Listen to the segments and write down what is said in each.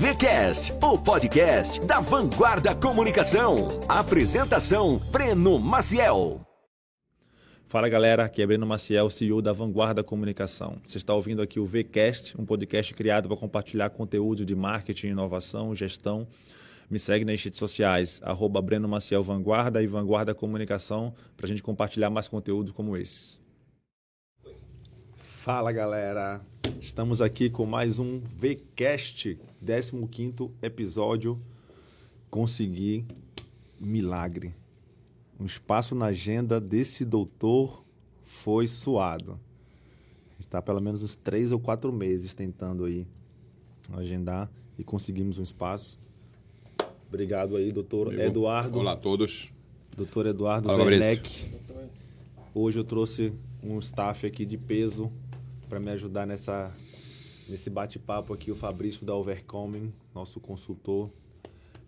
VCast, o podcast da Vanguarda Comunicação. Apresentação: Breno Maciel. Fala galera, aqui é Breno Maciel, CEO da Vanguarda Comunicação. Você está ouvindo aqui o VCast, um podcast criado para compartilhar conteúdo de marketing, inovação, gestão. Me segue nas redes sociais, arroba Breno Maciel Vanguarda e Vanguarda Comunicação, para a gente compartilhar mais conteúdo como esse. Fala galera, estamos aqui com mais um VCast, 15 episódio. Consegui milagre um espaço na agenda desse doutor foi suado. Está pelo menos uns três ou quatro meses tentando aí agendar e conseguimos um espaço. Obrigado aí, doutor. Eduardo. Olá a todos. Doutor Eduardo Olá, Werneck. Hoje eu trouxe um staff aqui de peso para me ajudar nessa nesse bate-papo aqui, o Fabrício da Overcoming, nosso consultor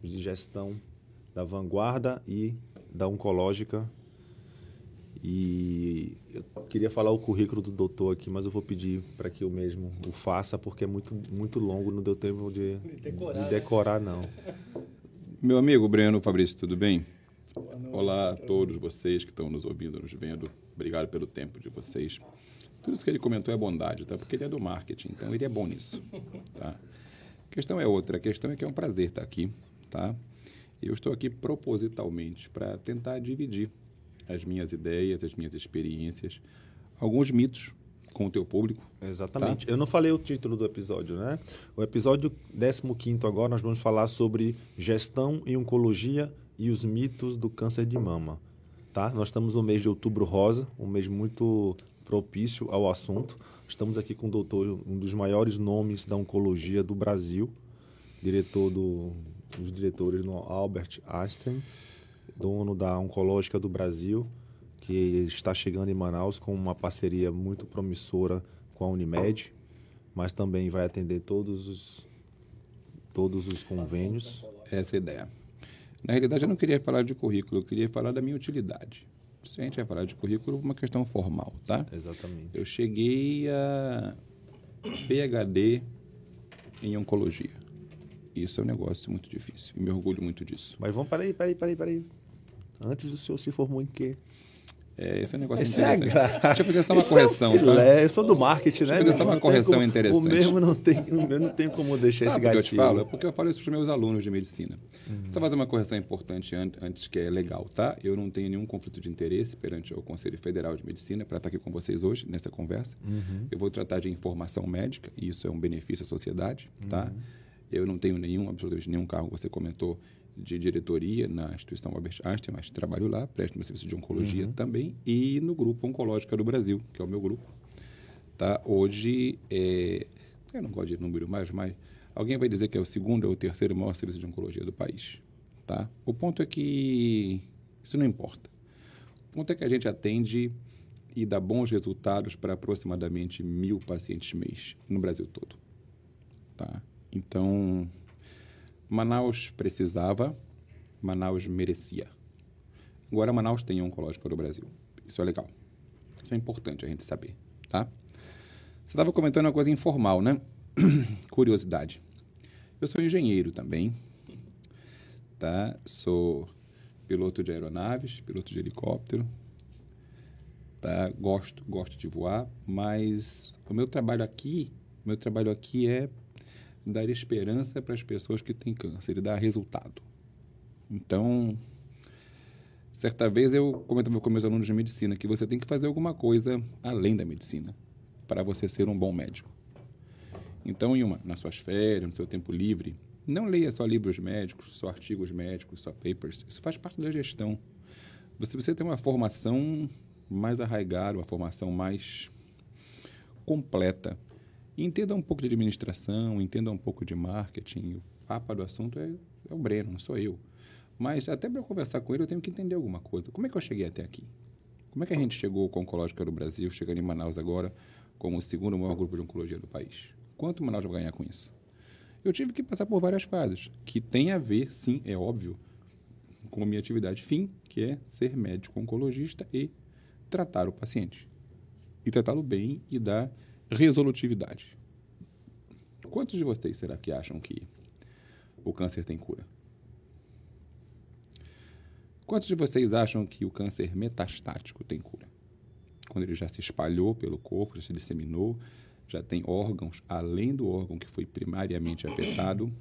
de gestão da Vanguarda e da Oncológica. E eu queria falar o currículo do doutor aqui, mas eu vou pedir para que eu mesmo o faça, porque é muito, muito longo, não deu tempo de, decorar, de decorar né? não. Meu amigo Breno Fabrício, tudo bem? Olá a todos vocês que estão nos ouvindo, nos vendo. Obrigado pelo tempo de vocês. Tudo isso que ele comentou é bondade, tá? Porque ele é do marketing, então ele é bom nisso, tá? A questão é outra. A questão é que é um prazer estar aqui, tá? Eu estou aqui propositalmente para tentar dividir as minhas ideias, as minhas experiências, alguns mitos com o teu público. Exatamente. Tá? Eu não falei o título do episódio, né? O episódio 15 agora nós vamos falar sobre gestão em oncologia e os mitos do câncer de mama, tá? Nós estamos no mês de outubro rosa, um mês muito propício ao assunto. Estamos aqui com o doutor, um dos maiores nomes da oncologia do Brasil, diretor do os diretores no Albert Einstein, dono da Oncológica do Brasil, que está chegando em Manaus com uma parceria muito promissora com a Unimed, mas também vai atender todos os todos os convênios. Essa é a ideia. Na realidade, eu não queria falar de currículo, eu queria falar da minha utilidade. Se a gente vai falar de currículo, uma questão formal, tá? Exatamente. Eu cheguei a PhD em oncologia. Isso é um negócio muito difícil e me orgulho muito disso. Mas vamos, peraí, peraí, peraí, peraí. Antes o senhor se formou em quê? É, esse é um negócio esse é interessante. É Deixa eu fazer só uma esse correção. É filé, tá? Eu sou do marketing, né? Deixa eu fazer só uma correção como, interessante. O mesmo não tem, o mesmo não tem como deixar Sabe esse gatilho. que eu te falo? É porque eu falo isso para os meus alunos de medicina. Uhum. Só fazer uma correção importante antes, que é legal, tá? Eu não tenho nenhum conflito de interesse perante o Conselho Federal de Medicina para estar aqui com vocês hoje, nessa conversa. Uhum. Eu vou tratar de informação médica, e isso é um benefício à sociedade, tá? Uhum. Eu não tenho nenhum, absolutamente nenhum cargo, você comentou, de diretoria na instituição Albert Einstein, mas trabalho lá, presto meu serviço de oncologia uhum. também, e no Grupo Oncológica do Brasil, que é o meu grupo. Tá? Hoje, é, eu não gosto de número mais, mas alguém vai dizer que é o segundo ou o terceiro maior serviço de oncologia do país. Tá? O ponto é que isso não importa. O ponto é que a gente atende e dá bons resultados para aproximadamente mil pacientes mês no Brasil todo. Tá? Então, Manaus precisava, Manaus merecia. Agora, Manaus tem oncológica no Brasil. Isso é legal. Isso é importante a gente saber, tá? Você estava comentando uma coisa informal, né? Curiosidade. Eu sou engenheiro também, tá? Sou piloto de aeronaves, piloto de helicóptero, tá? Gosto, gosto de voar, mas o meu trabalho aqui, meu trabalho aqui é dar esperança para as pessoas que têm câncer e dar resultado. Então, certa vez eu comentava com meus alunos de medicina que você tem que fazer alguma coisa além da medicina para você ser um bom médico. Então, em uma, nas suas férias, no seu tempo livre, não leia só livros médicos, só artigos médicos, só papers. Isso faz parte da gestão. Você precisa ter uma formação mais arraigada, uma formação mais completa entenda um pouco de administração, entenda um pouco de marketing. O papa do assunto é, é o Breno, não sou eu. Mas até para conversar com ele, eu tenho que entender alguma coisa. Como é que eu cheguei até aqui? Como é que a gente chegou com a Oncológica do Brasil, chegando em Manaus agora, como o segundo maior grupo de oncologia do país? Quanto Manaus vai ganhar com isso? Eu tive que passar por várias fases, que tem a ver, sim, é óbvio, com a minha atividade fim, que é ser médico oncologista e tratar o paciente. E tratá-lo bem e dar resolutividade. Quantos de vocês será que acham que o câncer tem cura? Quantos de vocês acham que o câncer metastático tem cura? Quando ele já se espalhou pelo corpo, já se disseminou, já tem órgãos além do órgão que foi primariamente afetado,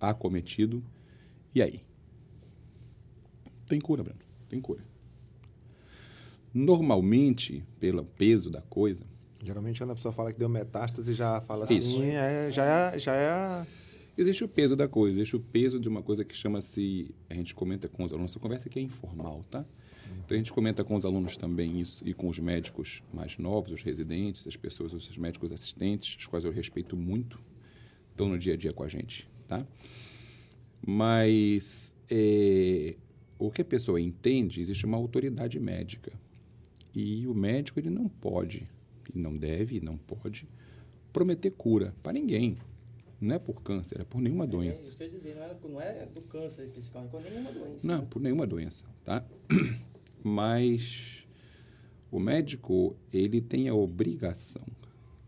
acometido. E aí? Tem cura, Bruno. Tem cura. Normalmente, pelo peso da coisa. Geralmente, quando a pessoa fala que deu metástase, já fala Isso. assim, é, já, é, já é. Existe o peso da coisa, existe o peso de uma coisa que chama-se. A gente comenta com os alunos, essa conversa aqui é informal, tá? Então a gente comenta com os alunos também isso e com os médicos mais novos, os residentes, as pessoas, os médicos assistentes, os quais eu respeito muito, estão no dia a dia com a gente, tá? Mas é, o que a pessoa entende, existe uma autoridade médica. E o médico ele não pode, e não deve, e não pode, prometer cura para ninguém. Não é por câncer, é por nenhuma É doença. isso que eu ia dizer, não é, não é do câncer especificamente, por nenhuma doença. Não, né? por nenhuma doença, tá? Mas o médico, ele tem a obrigação,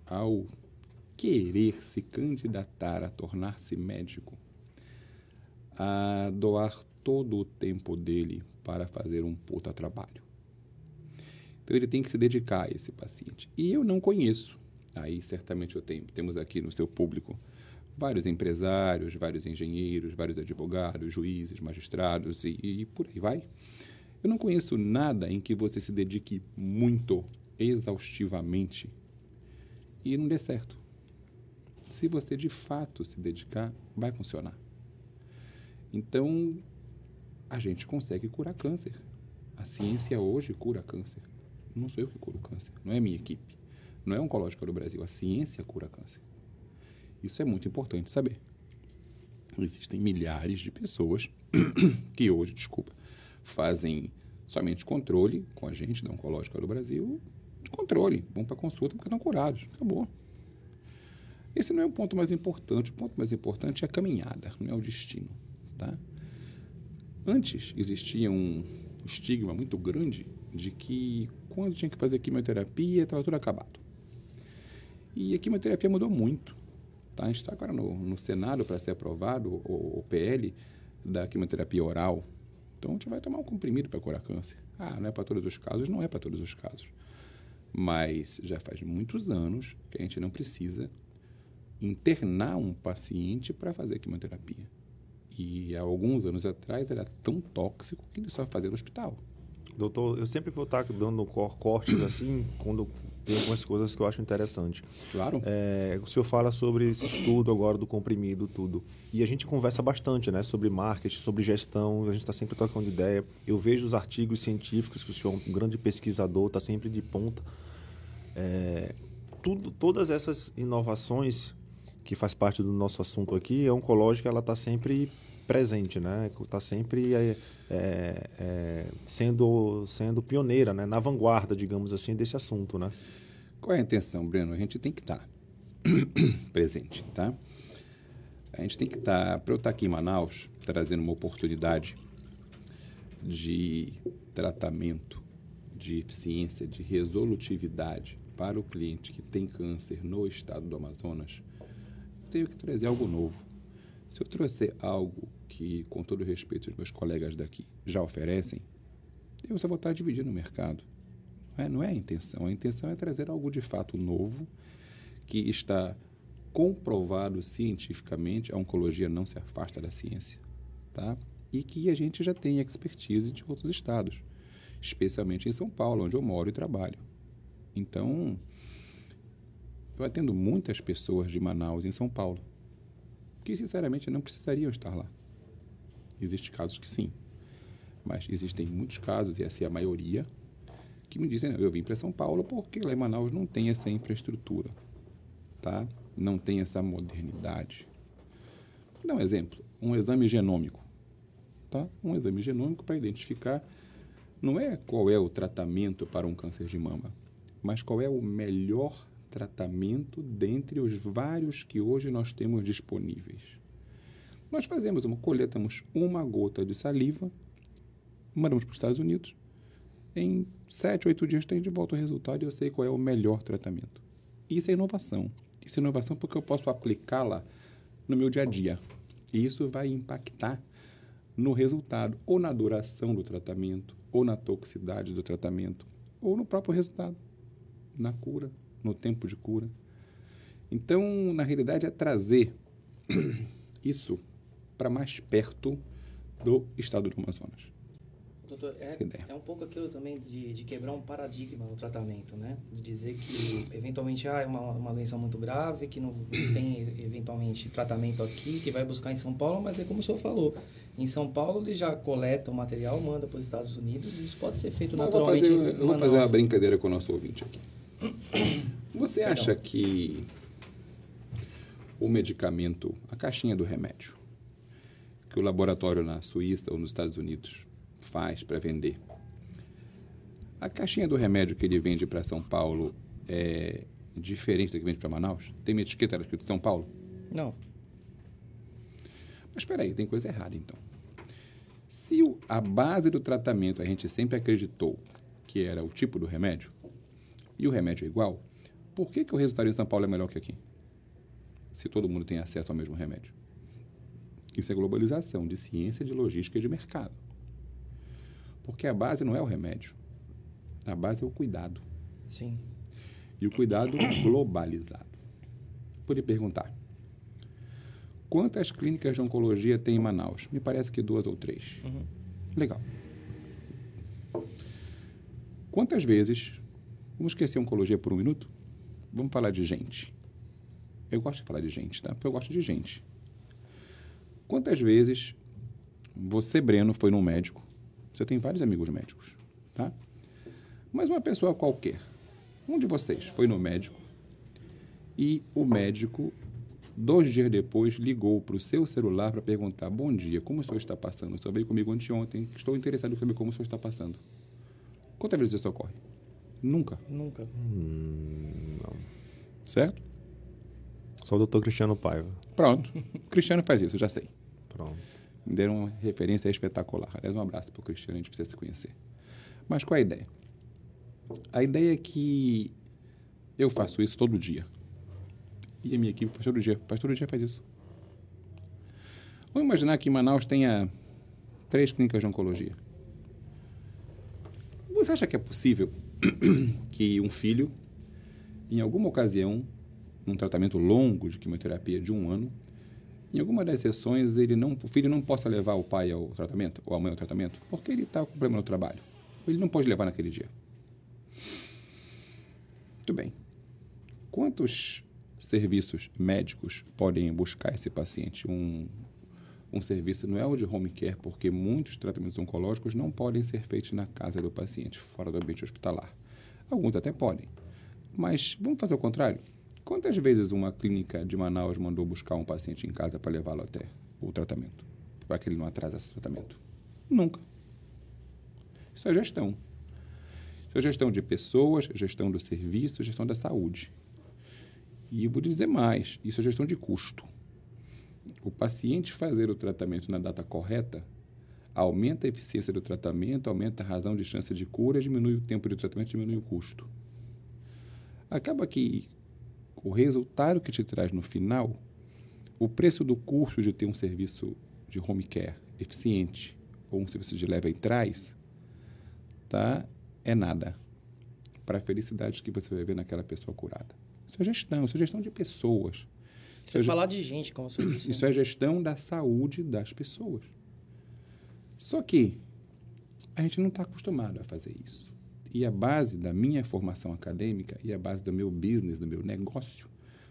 ao querer se candidatar a tornar-se médico, a doar todo o tempo dele para fazer um puta trabalho. Então ele tem que se dedicar a esse paciente. E eu não conheço. Aí certamente eu tenho, temos aqui no seu público vários empresários, vários engenheiros, vários advogados, juízes, magistrados e, e por aí vai. Eu não conheço nada em que você se dedique muito, exaustivamente e não dê certo. Se você de fato se dedicar, vai funcionar. Então, a gente consegue curar câncer. A ciência hoje cura câncer. Não sou eu que curo câncer, não é a minha equipe. Não é oncológica do Brasil, a ciência cura câncer. Isso é muito importante saber. Existem milhares de pessoas que hoje, desculpa, fazem somente controle com a gente da Oncológica do Brasil, de controle, vão para consulta porque estão curados. Acabou. Esse não é o ponto mais importante. O ponto mais importante é a caminhada, não é o destino. Tá? Antes existia um estigma muito grande de que quando tinha que fazer quimioterapia estava tudo acabado. E a quimioterapia mudou muito. Tá? A gente está agora no, no Senado para ser aprovado o, o PL da quimioterapia oral. Então a gente vai tomar um comprimido para curar câncer. Ah, não é para todos os casos? Não é para todos os casos. Mas já faz muitos anos que a gente não precisa internar um paciente para fazer quimioterapia. E há alguns anos atrás era tão tóxico que ele só fazia no hospital. Doutor, eu sempre vou estar dando cor- cortes assim, quando tem algumas coisas que eu acho interessante. Claro. É, o senhor fala sobre esse estudo agora do comprimido, tudo. E a gente conversa bastante, né? Sobre marketing, sobre gestão, a gente está sempre trocando ideia. Eu vejo os artigos científicos, que o senhor é um grande pesquisador, está sempre de ponta. É, tudo, todas essas inovações que faz parte do nosso assunto aqui, a oncológica ela está sempre presente, né? Está sempre é, é, é, sendo sendo pioneira, né? Na vanguarda, digamos assim, desse assunto, né? Qual é a intenção, Breno? A gente tem que estar presente, tá? A gente tem que estar, para eu estar aqui em Manaus, trazendo uma oportunidade de tratamento, de eficiência, de resolutividade para o cliente que tem câncer no estado do Amazonas, tenho que trazer algo novo. Se eu trouxer algo que, com todo respeito, os meus colegas daqui já oferecem, eu só vou estar dividindo o mercado. Não é, não é a intenção. A intenção é trazer algo de fato novo, que está comprovado cientificamente. A oncologia não se afasta da ciência, tá? E que a gente já tem expertise de outros estados, especialmente em São Paulo, onde eu moro e trabalho. Então, eu atendo muitas pessoas de Manaus em São Paulo, que sinceramente não precisariam estar lá. Existem casos que sim, mas existem muitos casos, e essa é a maioria, que me dizem, eu vim para São Paulo porque lá em Manaus não tem essa infraestrutura, tá? Não tem essa modernidade. Vou dar um exemplo, um exame genômico, tá? Um exame genômico para identificar não é qual é o tratamento para um câncer de mama, mas qual é o melhor tratamento dentre os vários que hoje nós temos disponíveis. Nós fazemos uma, coletamos uma gota de saliva, mandamos para os Estados Unidos, em sete, oito dias tem de volta o resultado e eu sei qual é o melhor tratamento. Isso é inovação. Isso é inovação porque eu posso aplicá-la no meu dia a dia. E isso vai impactar no resultado, ou na duração do tratamento, ou na toxicidade do tratamento, ou no próprio resultado, na cura, no tempo de cura. Então, na realidade, é trazer isso para mais perto do estado do Amazonas. Doutor, é, ideia. é um pouco aquilo também de, de quebrar um paradigma no tratamento, né? De dizer que, eventualmente, ah, é uma, uma doença muito grave, que não tem, eventualmente, tratamento aqui, que vai buscar em São Paulo, mas é como o senhor falou. Em São Paulo, ele já coleta o material, manda para os Estados Unidos, e isso pode ser feito Eu vou naturalmente fazer, eu vou fazer uma Manaus. brincadeira com o nosso ouvinte aqui. Você Perdão. acha que o medicamento, a caixinha do remédio, que o laboratório na Suíça ou nos Estados Unidos faz para vender, a caixinha do remédio que ele vende para São Paulo é diferente da que vende para Manaus? Tem uma etiqueta escrito São Paulo? Não. Mas espera aí, tem coisa errada então. Se o- a base do tratamento a gente sempre acreditou que era o tipo do remédio, e o remédio é igual, por que, que o resultado em São Paulo é melhor que aqui? Se todo mundo tem acesso ao mesmo remédio. Isso é globalização de ciência, de logística e de mercado. Porque a base não é o remédio. A base é o cuidado. Sim. E o cuidado globalizado. Podia perguntar: quantas clínicas de oncologia tem em Manaus? Me parece que duas ou três. Uhum. Legal. Quantas vezes. Vamos esquecer oncologia por um minuto? Vamos falar de gente. Eu gosto de falar de gente, tá? Porque eu gosto de gente. Quantas vezes você, Breno, foi num médico? Você tem vários amigos médicos, tá? Mas uma pessoa qualquer, um de vocês foi no médico e o médico, dois dias depois, ligou para o seu celular para perguntar: Bom dia, como o senhor está passando? O senhor veio comigo anteontem, estou interessado em saber como o senhor está passando. Quantas vezes isso ocorre? Nunca, Nunca. certo? Só o doutor Cristiano Paiva. Pronto. O Cristiano faz isso, já sei. Pronto. Me deram uma referência espetacular. Aliás, um abraço para o Cristiano, a gente precisa se conhecer. Mas qual é a ideia? A ideia é que eu faço isso todo dia. E a minha equipe faz todo dia. Faz todo dia faz isso. Vamos imaginar que em Manaus tenha três clínicas de oncologia. Você acha que é possível que um filho, em alguma ocasião, num tratamento longo de quimioterapia de um ano, em alguma das sessões, ele não, o filho não possa levar o pai ao tratamento, ou a mãe ao tratamento, porque ele está com problema no trabalho. Ele não pode levar naquele dia. Muito bem. Quantos serviços médicos podem buscar esse paciente? Um, um serviço não é o de home care, porque muitos tratamentos oncológicos não podem ser feitos na casa do paciente, fora do ambiente hospitalar. Alguns até podem. Mas vamos fazer o contrário? Quantas vezes uma clínica de Manaus mandou buscar um paciente em casa para levá-lo até o tratamento? Para que ele não atrase esse tratamento? Nunca. Isso é gestão. Isso é gestão de pessoas, gestão do serviço, gestão da saúde. E vou dizer mais: isso é gestão de custo. O paciente fazer o tratamento na data correta aumenta a eficiência do tratamento, aumenta a razão de chance de cura, diminui o tempo de tratamento, diminui o custo. Acaba que o resultado que te traz no final, o preço do custo de ter um serviço de home care eficiente ou um serviço de leva e traz, tá? É nada para a felicidade que você vai ver naquela pessoa curada. Isso é gestão, isso é gestão de pessoas. Você Eu já- falar de gente, como senhor disse. Isso é gestão da saúde das pessoas. Só que a gente não está acostumado a fazer isso. E a base da minha formação acadêmica e a base do meu business, do meu negócio,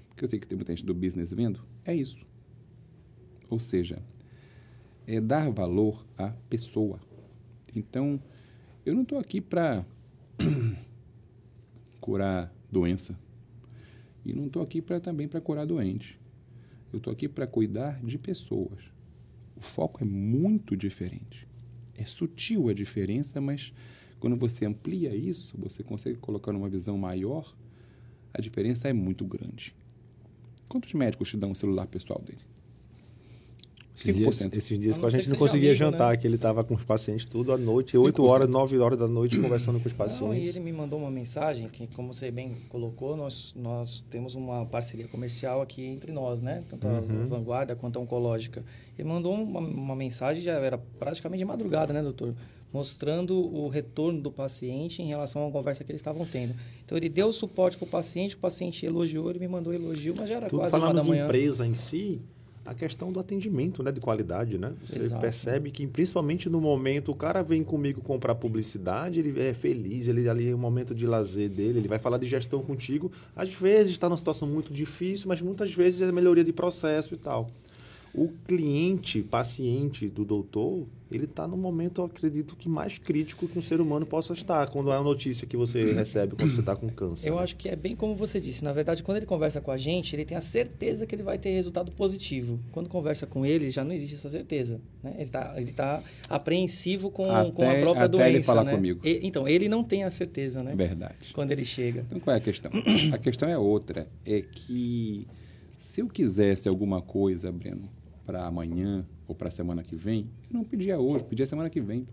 porque eu sei que tem muita gente do business vendo, é isso. Ou seja, é dar valor à pessoa. Então, eu não estou aqui para curar doença. E não estou aqui pra, também para curar doente. Eu estou aqui para cuidar de pessoas. O foco é muito diferente. É sutil a diferença, mas quando você amplia isso, você consegue colocar numa visão maior, a diferença é muito grande. Quantos médicos te dão o celular pessoal dele? Esses dias, 5%. esses dias A a gente não conseguia amigo, jantar, né? que ele estava com os pacientes tudo à noite, 5%. 8 horas, 9 horas da noite, conversando com os Não, e pacientes. ele me mandou uma mensagem que, como você bem colocou, nós, nós temos uma parceria comercial aqui entre nós, né? Tanto a Uhum. Vanguarda quanto a Oncológica. Ele mandou uma, uma mensagem, já era praticamente de madrugada, né, doutor? Mostrando o retorno do paciente em relação à conversa que eles estavam tendo. Então, ele deu suporte para o paciente, o paciente elogiou, ele me mandou elogio, mas já era Tudo quase uma falando da de manhã. empresa em si, a questão do atendimento, né, de qualidade, né? Você Exato. percebe que, principalmente no momento, o cara vem comigo comprar publicidade, ele é feliz, ele ali é um momento de lazer dele, ele vai falar de gestão contigo. Às vezes está numa situação muito difícil, mas muitas vezes é melhoria de processo e tal. O cliente, paciente do doutor, ele está no momento, eu acredito, que mais crítico que um ser humano possa estar, quando é a notícia que você recebe quando você está com câncer. Eu né? acho que é bem como você disse. Na verdade, quando ele conversa com a gente, ele tem a certeza que ele vai ter resultado positivo. Quando conversa com ele, já não existe essa certeza. Né? Ele está ele tá apreensivo com, Até- com a própria até doença. ele falar né? comigo. E- então, ele não tem a certeza, né? Verdade. Quando ele chega. Então qual é a questão? A questão é outra. É que se eu quisesse alguma coisa, Breno, para amanhã ou para a semana que vem, eu não pedia hoje, pedia semana que vem.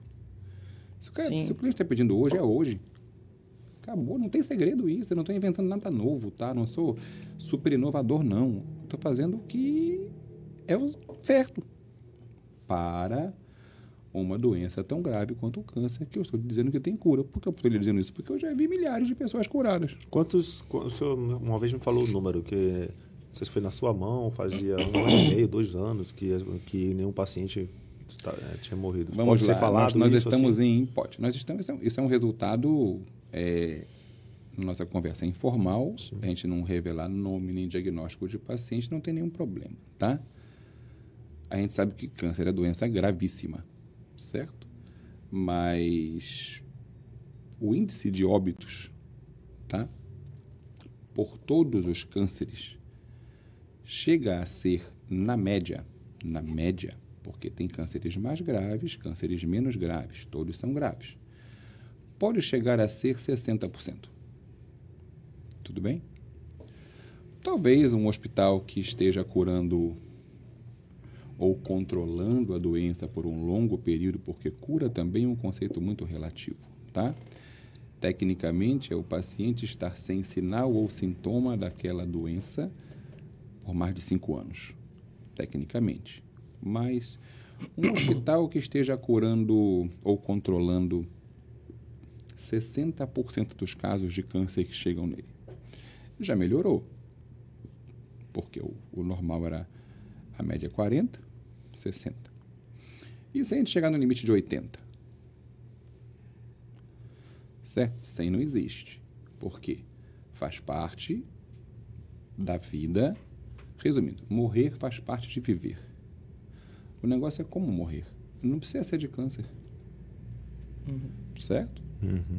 Se o, cara- se o cliente está pedindo hoje, é hoje. Acabou, não tem segredo isso. Eu não estou inventando nada novo, tá? Não sou super inovador, não. Estou fazendo o que é o certo para uma doença tão grave quanto o câncer, que eu estou dizendo que tem cura. Por que eu estou lhe dizendo isso? Porque eu já vi milhares de pessoas curadas. Quantos. qu- O senhor uma vez me falou o número, que não sei se foi na sua mão, fazia um ano e meio, dois anos, que, que nenhum paciente tá- eh, tinha morrido. Vamos Pode lá, ser falado nós, nós estamos assim? em... Pode. Nós estamos, isso é um- é resultado... É, nossa conversa é informal, a gente não revelar nome nem diagnóstico de paciente, não tem nenhum problema, tá? A gente sabe que câncer é doença gravíssima, certo? Mas o índice de óbitos, tá? Por todos os cânceres, chega a ser, na média, na média, porque tem cânceres mais graves, cânceres menos graves, todos são graves, pode chegar a ser 60%. Tudo bem? Talvez um hospital que esteja curando ou controlando a doença por um longo período, porque cura também é um conceito muito relativo, tá? Tecnicamente, é o paciente estar sem sinal ou sintoma daquela doença por mais de cinco anos, tecnicamente. Mas um hospital que esteja curando ou controlando 60% dos casos de câncer que chegam nele, já melhorou. Porque o, o normal era a média 40, 60. E se a gente chegar no limite de 80? Certo? 100 não existe. Por quê? Faz parte da vida. Resumindo, morrer faz parte de viver. O negócio é como morrer. Não precisa ser de câncer. Certo?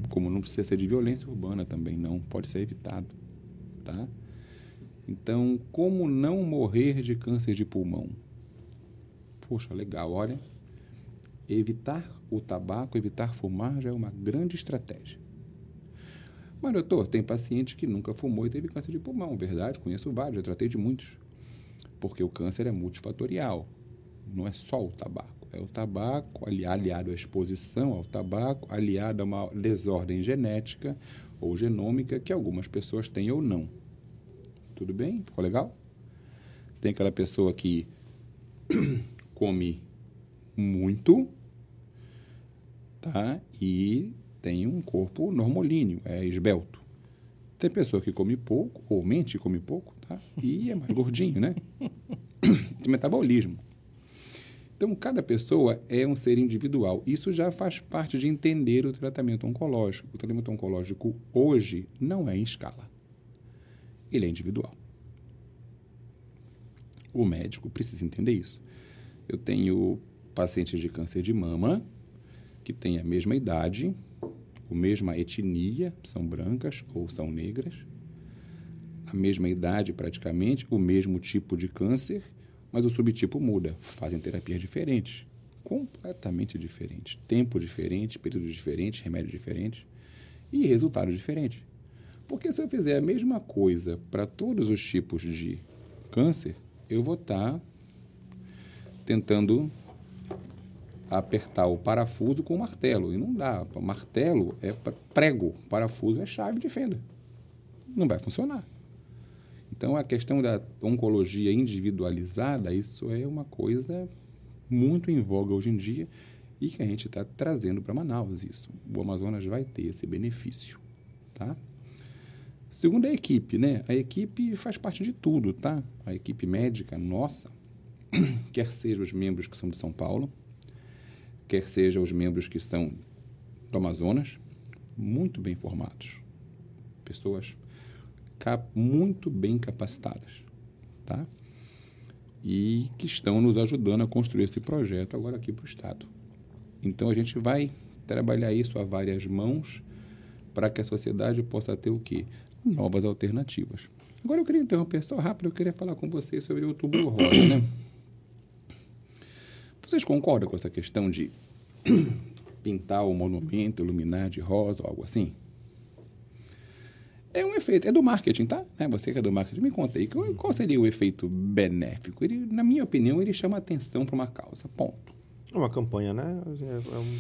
Como não precisa ser de violência urbana também, não. Pode ser evitado. Tá? Então, como não morrer de câncer de pulmão? Poxa, legal, olha. Evitar o tabaco, evitar fumar já é uma grande estratégia. Mas, doutor, tem paciente que nunca fumou e teve câncer de pulmão, verdade? Conheço vários, já tratei de muitos. Porque o câncer é multifatorial. Não é só o tabaco. É o tabaco ali- aliado à exposição ao tabaco, aliado a uma desordem genética ou genômica que algumas pessoas têm ou não. Tudo bem? Ficou legal? Tem aquela pessoa que come muito, tá? E tem um corpo normolíneo, é esbelto. Tem pessoa que come pouco, ou mente come pouco, tá? E é mais gordinho, né? Tem metabolismo. Então, cada pessoa é um ser individual. Isso já faz parte de entender o tratamento oncológico. O tratamento oncológico hoje não é em escala. Ele é individual. O médico precisa entender isso. Eu tenho pacientes de câncer de mama que têm a mesma idade, a mesma etnia, são brancas ou são negras, a mesma idade praticamente, o mesmo tipo de câncer, mas o subtipo muda. Fazem terapias diferentes, completamente diferentes. Tempo diferente, períodos diferentes, remédios diferentes e resultados diferentes. Porque se eu fizer a mesma coisa para todos os tipos de câncer, eu vou estar tentando apertar o parafuso com o martelo. E não dá. Martelo é prego, parafuso é chave de fenda. Não vai funcionar. Então, a questão da oncologia individualizada, isso é uma coisa muito em voga hoje em dia e que a gente está trazendo para Manaus isso. O Amazonas vai ter esse benefício, tá? Segundo a equipe, né? A equipe faz parte de tudo, tá? A equipe médica nossa, quer seja os membros que são de São Paulo, quer seja os membros que são do Amazonas, muito bem formados. Pessoas muito bem capacitadas, tá? E que estão nos ajudando a construir esse projeto agora aqui para o Estado. Então a gente vai trabalhar isso a várias mãos para que a sociedade possa ter o quê? Novas alternativas. Agora eu queria interromper só rápido, eu queria falar com vocês sobre o outubro rosa, né? Vocês concordam com essa questão de pintar o monumento, iluminar de rosa ou algo assim? É um efeito, é do marketing, tá? É você que é do marketing, me conta aí, qual seria o efeito benéfico? Ele, na minha opinião, ele chama atenção para uma causa, ponto. É uma campanha, né? É, é um,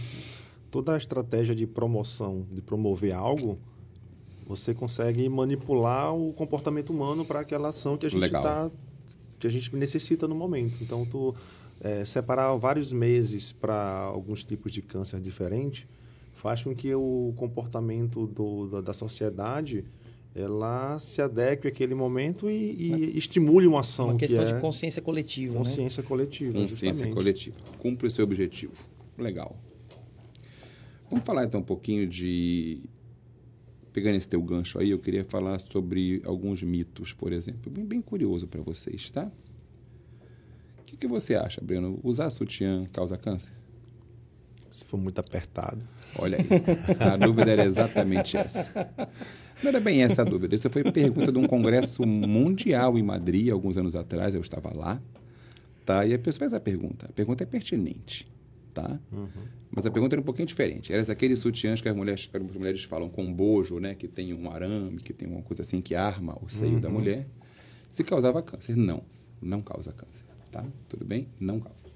toda a estratégia de promoção, de promover algo, você consegue manipular o comportamento humano para aquela ação que a gente tá, que a gente necessita no momento. Então, tu é, separar vários meses para alguns tipos de câncer diferentes faz com que o comportamento do, da, da sociedade ela se adeque àquele momento e, e estimule uma ação. Uma questão que é de consciência coletiva. Né? Consciência né? coletiva. Consciência justamente. coletiva. Cumpre o seu objetivo. Legal. Vamos falar então um pouquinho de. Pegando esse teu gancho aí, eu queria falar sobre alguns mitos, por exemplo. Bem, bem curioso para vocês, tá? O que, que você acha, Breno? Usar sutiã causa câncer? Se for muito apertado. Olha aí. A dúvida era exatamente essa. Não era bem essa a dúvida. Isso foi pergunta de um congresso mundial em Madrid, alguns anos atrás, eu estava lá. Tá? E a pessoa fez a pergunta. A pergunta é pertinente. Tá? Uhum. Mas a pergunta era um pouquinho diferente. Era aqueles sutiãs que as mulheres, as mulheres falam com bojo, né? que tem um arame, que tem uma coisa assim que arma o seio uhum. da mulher. Se causava câncer. Não, não causa câncer. Tá? Tudo bem? Não causa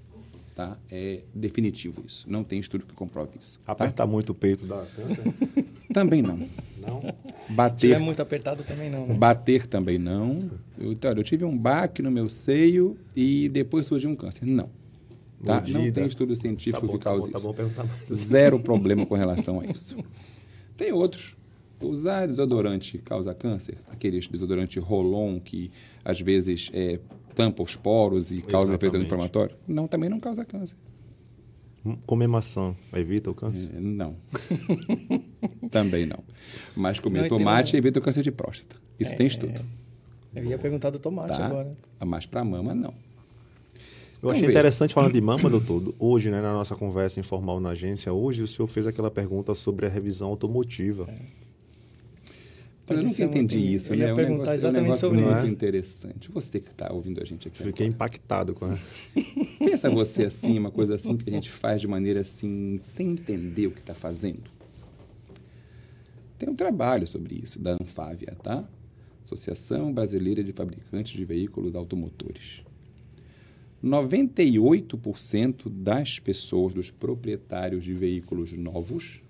tá? É definitivo isso. Não tem estudo que comprove isso. Apertar tá? muito o peito dá câncer? também não. Não? Bater. Se é muito apertado também não. Né? Bater também não. Eu, então, eu tive um baque no meu seio e depois surgiu um câncer. Não. Tá? Não tem estudo científico tá bom, que cause tá bom, isso. Tá bom, Zero problema com relação a isso. Tem outros. Usar desodorante causa câncer? Aqueles desodorante Rolon que às vezes é, tampa os poros e causa efeito inflamatório? Não, também não causa câncer. Hum, comer maçã evita o câncer? É, não. também não. Mas comer não, tomate evita o câncer de próstata. Isso é, tem estudo. Eu ia perguntar do tomate tá? agora. Mas para mama, não. Eu achei interessante falando de mama, doutor. Hoje, né, na nossa conversa informal na agência, hoje o senhor fez aquela pergunta sobre a revisão automotiva. É. Eu nunca entendi uma, isso, né? É um negócio, exatamente um sobre muito isso. interessante. Você que está ouvindo a gente aqui. Fiquei agora. impactado com a... Pensa você assim, uma coisa assim que a gente faz de maneira assim, sem entender o que está fazendo. Tem um trabalho sobre isso da Anfávia, tá? Associação Brasileira de Fabricantes de Veículos Automotores. 98% das pessoas, dos proprietários de veículos novos,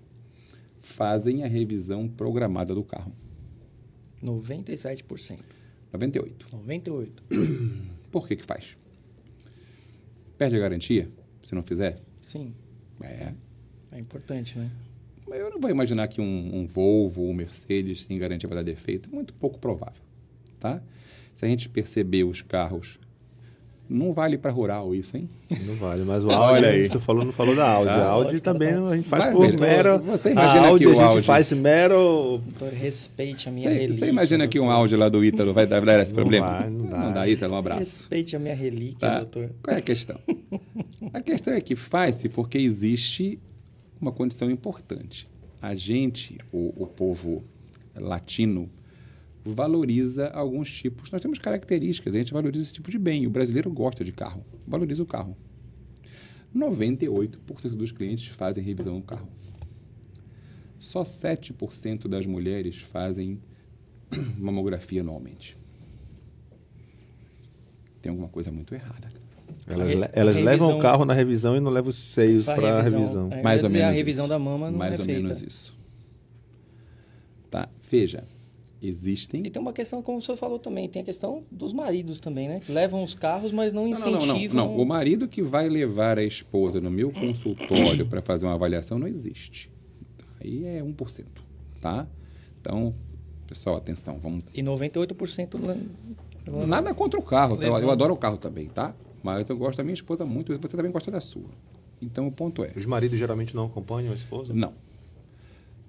fazem a revisão programada do carro. 97%. 98%. 98%. Por que que faz? Perde a garantia se não fizer? Sim. É. É importante, né? Mas eu não vou imaginar que um, um Volvo ou um Mercedes sem garantia vai dar defeito. Muito pouco provável, tá? Se a gente perceber os carros não vale para rural isso, hein? Não vale, mas o Audi, Olha aí. você falou, não falou da Audi. Ah, a Audi também a gente faz por mero... Você imagina a Audi, que o a gente Audi... faz mero... Doutor, respeite a minha você, relíquia. Você imagina que um Audi lá do Ítalo vai dar esse não problema? Vai, não dá. Não dá, Ítalo, um abraço. Respeite a minha relíquia, tá? doutor. Qual é a questão? a questão é que faz-se porque existe uma condição importante. A gente, o, o povo latino, valoriza alguns tipos. Nós temos características, a gente valoriza esse tipo de bem. O brasileiro gosta de carro, valoriza o carro. 98% dos clientes fazem revisão do carro. Só 7% das mulheres fazem mamografia anualmente. Tem alguma coisa muito errada. Elas, Re- elas revisão- levam o carro na revisão e não levam os seios para a revisão. é, Mais ou dizer, menos A revisão isso. da mama não Mais é ou feita. menos isso. Tá? Veja, existem E tem uma questão, como o senhor falou também, tem a questão dos maridos também, né? Levam os carros, mas não Não, não, incentivam. não, não, não. O marido que vai levar a esposa no meu consultório para fazer uma avaliação não existe. Aí é 1%, tá? Então, pessoal, atenção, vamos E 98% né? Nada contra o carro, tá? eu, adoro o carro também, tá? Mas eu gosto da minha esposa muito, você também gosta da sua. Então o ponto é, Os maridos geralmente não acompanham a esposa? não.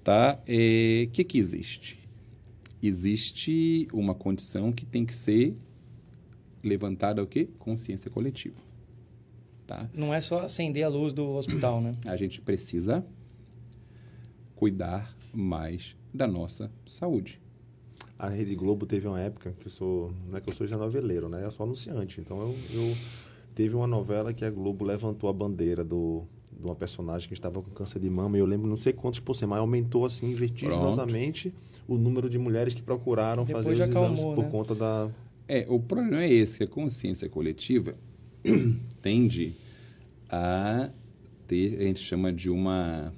Tá? O que que existe? Existe uma condição que tem que ser levantada o quê? Consciência coletiva. Tá? Não é só acender a luz do hospital, né? A gente precisa cuidar mais da nossa saúde. A Rede Globo teve uma época que eu sou. Não é que eu sou já noveleiro, né? Eu sou anunciante. Então eu, eu teve uma novela que a Globo levantou a bandeira do, de uma personagem que estava com câncer de mama. E eu lembro não sei quantos por cento, mas aumentou assim vertiginosamente o número de mulheres que procuraram Depois fazer os exames acalmou, por né? conta da. É, o problema é esse, que a consciência coletiva tende a ter, a gente chama de uma,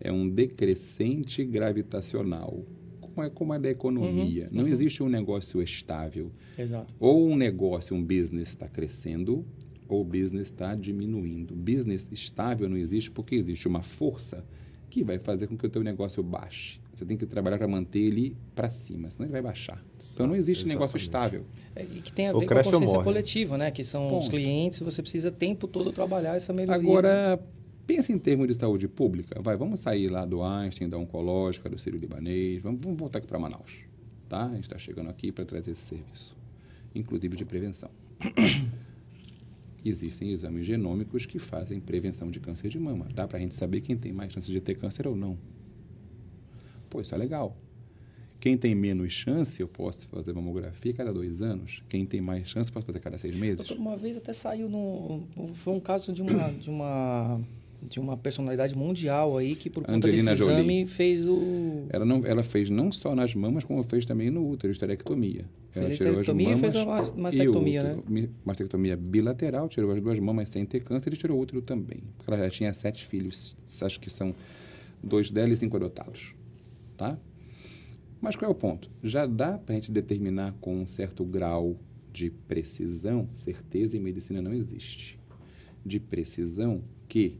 é um decrescente gravitacional, como é como é da economia. Não existe um negócio estável. Exato. Ou um negócio, um business está crescendo, ou o business está diminuindo. Business estável não existe porque existe uma força que vai fazer com que o teu negócio baixe. Você tem que trabalhar para manter ele para cima, senão ele vai baixar. Então não existe negócio Exatamente. estável. É, e que tem a ver com a consciência coletiva, né? Que são os Ponto. clientes, você precisa o tempo todo trabalhar essa melhoria. Agora, pensa em termos de saúde pública. Vai, vamos sair lá do Einstein, da oncológica, do Sírio Libanês. Vamos, vamos voltar aqui para Manaus. Tá? A gente está chegando aqui para trazer esse serviço, inclusive de prevenção. Existem exames genômicos que fazem prevenção de câncer de mama. Dá para a gente saber quem tem mais chances de ter câncer ou não. Pô, isso é legal. Quem tem menos chance, eu posso fazer mamografia cada dois anos. Quem tem mais chance, posso fazer cada seis meses. Uma vez até saiu no. Foi um caso de uma. De uma de uma personalidade mundial aí que por conta Angelina desse Jolie. exame fez o Ela, não, ela fez não só nas mamas, como fez também no útero, esterectomia. Fez Ela a tirou as esterectomia e fez a mamas mas- mastectomia, útero. Mi- Mastectomia bilateral, tirou as duas mamas sem ter câncer e tirou o útero também. Porque ela já tinha sete filhos, acho que são dois dela e cinco adotados. Tá? Mas qual é o ponto? Já dá para a gente determinar com um certo grau de precisão, certeza em medicina não existe, de precisão que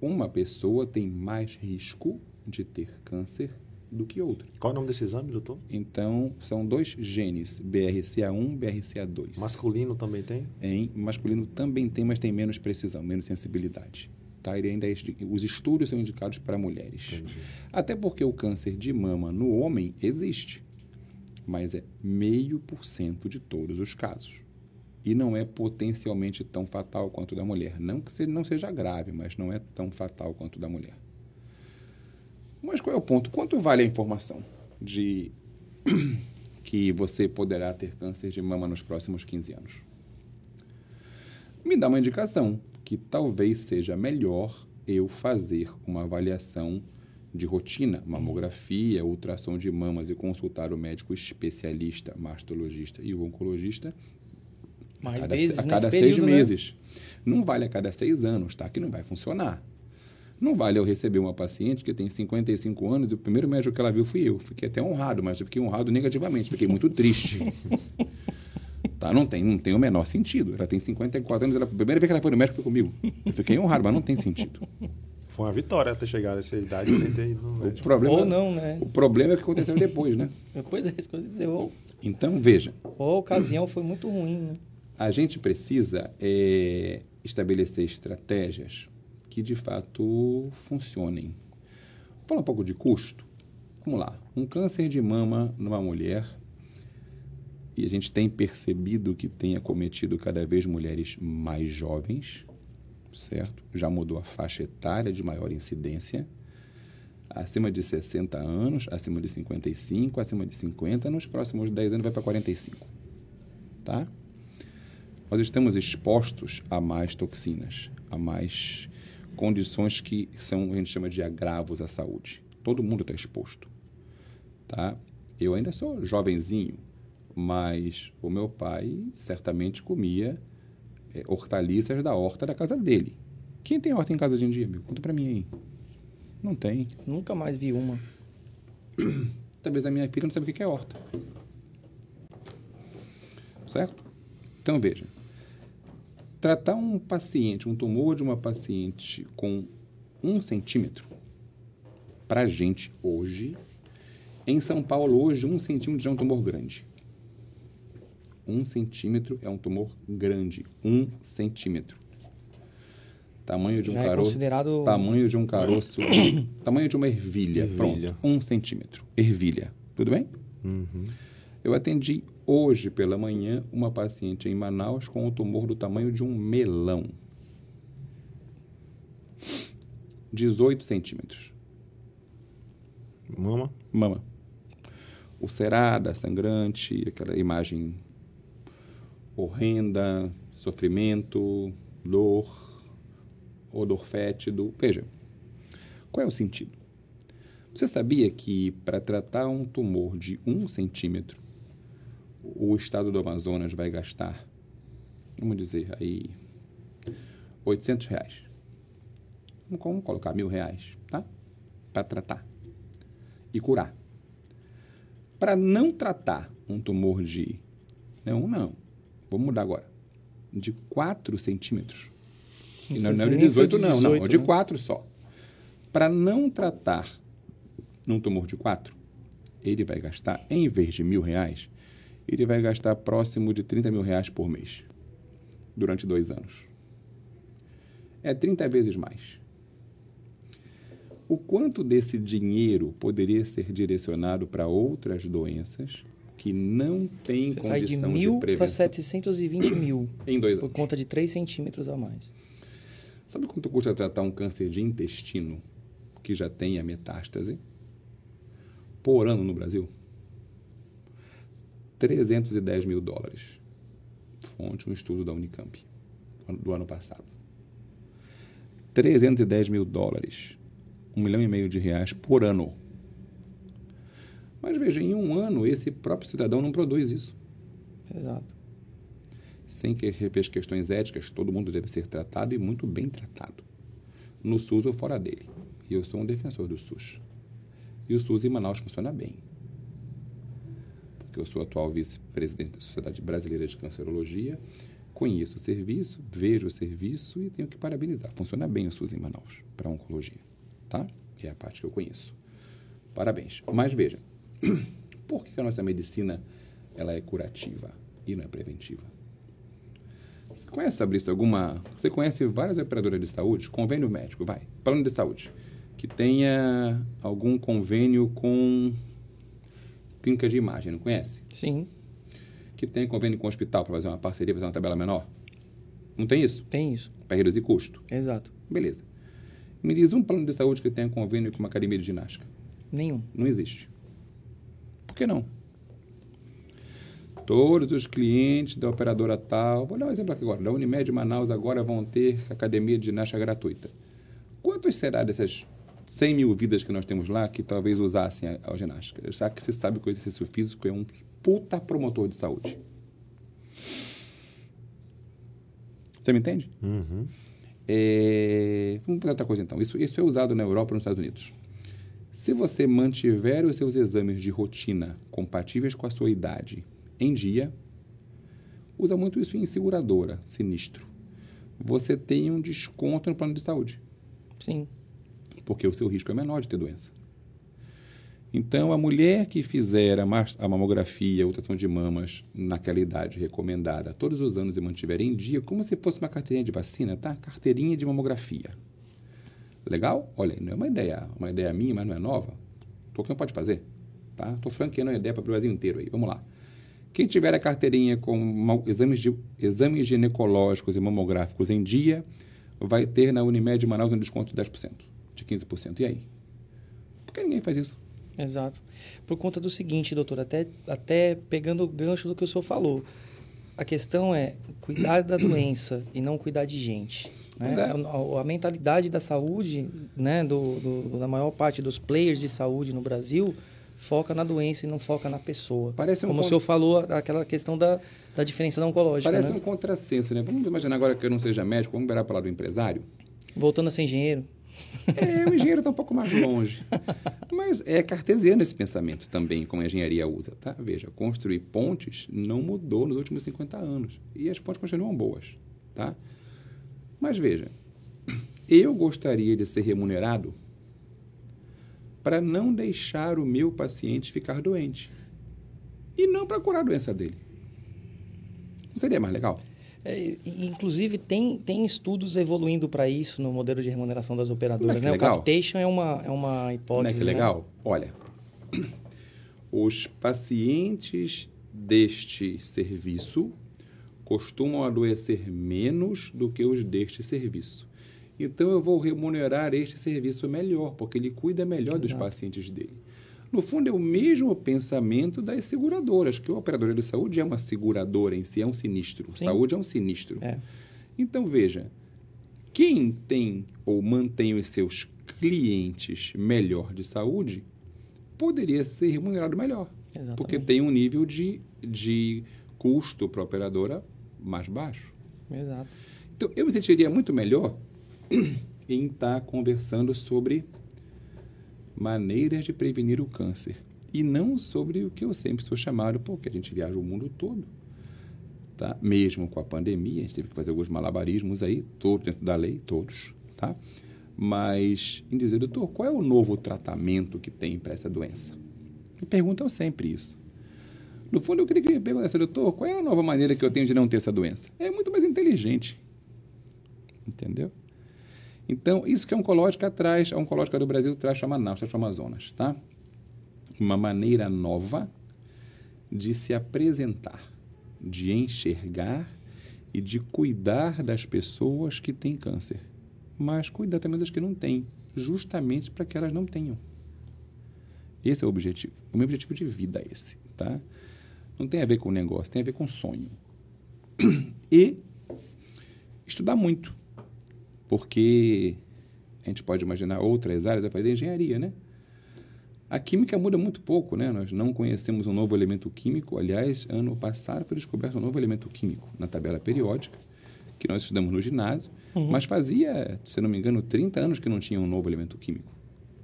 uma pessoa tem mais risco de ter câncer do que outra. Qual é o nome desse exame, doutor? Então, são dois genes, BRCA1 e BRCA2. Masculino também tem? Em masculino também tem, mas tem menos precisão, menos sensibilidade. Tá? Ele ainda é, os estudos são indicados para mulheres. Entendi. Até porque o câncer de mama no homem existe, mas é meio por cento de todos os casos. E não é potencialmente tão fatal quanto o da mulher. Não que não seja grave, mas não é tão fatal quanto o da mulher. Mas qual é o ponto? Quanto vale a informação de que você poderá ter câncer de mama nos próximos 15 anos? Me dá uma indicação que talvez seja melhor eu fazer uma avaliação de rotina, mamografia, ultrassom de mamas e consultar o médico especialista, mastologista e oncologista mais cada, vezes a nesse cada período, seis né? meses. Não vale a cada seis anos, tá? Que não vai funcionar. Não vale eu receber uma paciente que tem 55 anos e o primeiro médico que ela viu fui eu. Fiquei até honrado, mas eu fiquei honrado negativamente. Fiquei muito triste. tá? Não tem, não tem o menor sentido. Ela tem 54 anos, ela, a primeira vez que ela foi no médico foi comigo. Eu fiquei honrado, mas não tem sentido. Foi uma vitória ter chegado a essa idade sem ter ido no O problema, Ou não, né? O problema é o que aconteceu depois, né? Depois é isso que eu dizer. Ou, Então, veja. ou a ocasião foi muito ruim, né? A gente precisa é, estabelecer estratégias que de fato funcionem. Fala um pouco de custo. Vamos lá. Um câncer de mama numa mulher, e a gente tem percebido que tem acometido cada vez mulheres mais jovens, certo? Já mudou a faixa etária de maior incidência. Acima de 60 anos, acima de 55, acima de 50, nos próximos 10 anos vai para 45. Tá? Nós estamos expostos a mais toxinas, a mais condições que são, a gente chama de agravos à saúde. Todo mundo está exposto, tá? Eu ainda sou jovenzinho, mas o meu pai certamente comia é, hortaliças da horta da casa dele. Quem tem horta em casa hoje em dia, meu? Conta pra mim aí. Não tem. Nunca mais vi uma. Talvez a minha filha não sabe o que é horta. Certo? Então veja. Tratar um paciente, um tumor de uma paciente com um centímetro, pra gente hoje, em São Paulo hoje, um centímetro já é um tumor grande. Um centímetro é um tumor grande. Um centímetro. Tamanho de um Já é caroço. considerado- Tamanho de um caroço. tamanho de uma ervilha. Ervilha. Pronto. Um centímetro. Ervilha. Tudo bem? Eu atendi hoje pela manhã uma paciente em Manaus com um tumor do tamanho de um melão. 18 centímetros. Mama? Mama. Ulcerada, sangrante, aquela imagem horrenda, sofrimento, dor, odor fétido. Veja, qual é o sentido? Você sabia que para tratar um tumor de um centímetro, o estado do Amazonas vai gastar, vamos dizer aí, 800 reais. Vamos colocar mil reais, tá? Para tratar e curar. Para não tratar um tumor de. Não, não. Vamos mudar agora. De 4 centímetros. E Não não, é de nem ser 18, de não, não. 18, De né? 4 só. Para não tratar um tumor de 4, ele vai gastar, em vez de mil reais, ele vai gastar próximo de 30 mil reais por mês. Durante dois anos. É 30 vezes mais. O quanto desse dinheiro poderia ser direcionado para outras doenças que não têm Você sai de condição de, mil para prevenção 720 mil. em dois Por anos? conta de 3 centímetros a mais. Sabe quanto custa tratar um câncer de intestino que já tem a metástase? Por ano no Brasil? 310 mil dólares. Fonte um estudo da Unicamp do ano passado. 310 mil dólares. Um milhão e meio de reais por ano. Mas veja, em um ano esse próprio cidadão não produz isso. Exato. sem que as questões éticas, todo mundo deve ser tratado e muito bem tratado. No SUS ou fora dele. E eu sou um defensor do SUS. E o SUS em Manaus funciona bem. Eu sou atual vice-presidente da Sociedade Brasileira de Cancerologia, conheço o serviço, vejo o serviço e tenho que parabenizar. Funciona bem o SUS em Manaus para oncologia, tá? Que é a parte que eu conheço. Parabéns. Mas veja, por que a nossa medicina ela é curativa e não é preventiva? Você conhece, Fabrício, alguma. Você conhece várias operadoras de saúde, convênio médico, vai, plano de saúde, que tenha algum convênio com clínica de imagem, não conhece? Sim, Que tenha convênio com o hospital para fazer uma parceria, fazer uma tabela menor? Não tem isso? tem isso. Para reduzir custo. Exato. Beleza. Me diz um plano de saúde que tenha convênio com uma academia de ginástica. Nenhum. Não existe. Por que não? Todos os clientes da operadora tal, vou dar um exemplo aqui agora, da Unimed Manaus agora vão ter academia de ginástica gratuita. Quantos será dessas 100 mil vidas que nós temos lá que talvez usassem a, a ginástica? Já que você sabe que o exercício físico é um puta promotor de saúde. Você me entende? Uhum. É, Vamos para outra coisa então. Isso, isso é usado na Europa e nos Estados Unidos. Se você mantiver os seus exames de rotina compatíveis com a sua idade em dia, usa muito isso em seguradora, sinistro. Você tem um desconto no plano de saúde, Sim. Porque o seu risco é menor de ter doença. Então, a mulher que fizer a, mamografia, a ultrassom de mamas naquela idade recomendada todos os anos e mantiver em dia, como se fosse uma carteirinha de vacina, tá? Carteirinha de mamografia. Legal? Olha, não é uma ideia, uma ideia minha, mas não é nova. Qualquer um pode fazer, tá? Estou franqueando a ideia para o Brasil inteiro aí. Vamos lá. Quem tiver a carteirinha com exames, de, exames ginecológicos e mamográficos em dia, vai ter na Unimed Manaus um desconto de 10%, de 15%. E aí? Por que ninguém faz isso? Exato. Por conta do seguinte, doutor, até, até pegando o gancho do que o senhor falou. A questão é cuidar da doença e não cuidar de gente. Né? É. A, a mentalidade da saúde, né, do, do- da maior parte dos players de saúde no Brasil, foca na doença e não foca na pessoa. Parece um Como con- o senhor falou, aquela questão da, da diferença da oncológica, Parece né? um contrassenso, né? Vamos imaginar agora que eu não seja médico, vamos virar para lá do empresário. Voltando a ser engenheiro. É, o engenheiro está um pouco mais longe. Mas é cartesiano esse pensamento também, como a engenharia usa, tá? Veja, construir pontes não mudou nos últimos 50 anos. E as pontes continuam boas, tá? Mas veja, eu gostaria de ser remunerado para não deixar o meu paciente ficar doente. E não para curar a doença dele. Não seria mais legal? É, inclusive, tem, tem estudos evoluindo para isso no modelo de remuneração das operadoras. que né? O capitation é uma, é uma Não é hipótese. que né? legal? Olha, os pacientes deste serviço costumam adoecer menos do que os deste serviço. Então eu vou remunerar este serviço melhor, porque ele cuida melhor dos Exato. pacientes dele. No fundo, é o mesmo pensamento das seguradoras, que a operadora de saúde é uma seguradora em si, é um sinistro. Sim. Saúde é um sinistro. É. Então, veja, quem tem ou mantém os seus clientes melhor de saúde poderia ser remunerado melhor. Exatamente. Porque tem um nível de, de custo para a operadora mais baixo. Exato. Então, eu me sentiria muito melhor em estar conversando sobre maneiras de prevenir o câncer. E não sobre o que eu sempre sou chamado, porque a gente viaja o mundo todo. Tá? Mesmo com a pandemia, a gente teve que fazer alguns malabarismos aí, todos dentro da lei, todos. Tá? Mas em dizer, doutor, qual é o novo tratamento que tem para essa doença? Me perguntam sempre isso. No fundo, eu queria que me doutor, qual é a nova maneira que eu tenho de não ter essa doença? É muito mais inteligente. Entendeu? Então, isso que a oncológica traz, a oncológica do Brasil traz chama Manaus, chama Amazonas, tá? Uma maneira nova de se apresentar, de enxergar e de cuidar das pessoas que têm câncer. Mas cuidar também das que não têm, justamente para que elas não tenham. Esse é o objetivo. O meu objetivo de vida é esse, tá? Não tem a ver com negócio, tem a ver com sonho. E estudar muito. Porque a gente pode imaginar outras áreas, vai fazer engenharia, né? A química muda muito pouco, né? Nós não conhecemos um novo elemento químico. Aliás, ano passado foi descoberto um novo elemento químico na tabela periódica, que nós estudamos no ginásio, mas fazia, se não me engano, 30 anos que não tinha um novo elemento químico.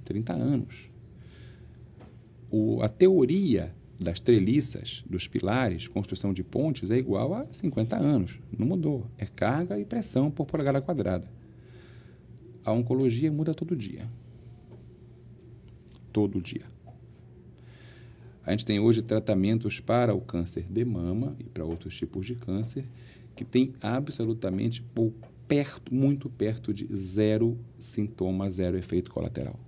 30 anos. O, a teoria das treliças, dos pilares, construção de pontes, é igual a 50 anos. Não mudou. É carga e pressão por polegada quadrada. A oncologia muda todo dia. Todo dia. A gente tem hoje tratamentos para o câncer de mama e para outros tipos de câncer que tem absolutamente perto, muito perto de zero sintoma, zero efeito colateral.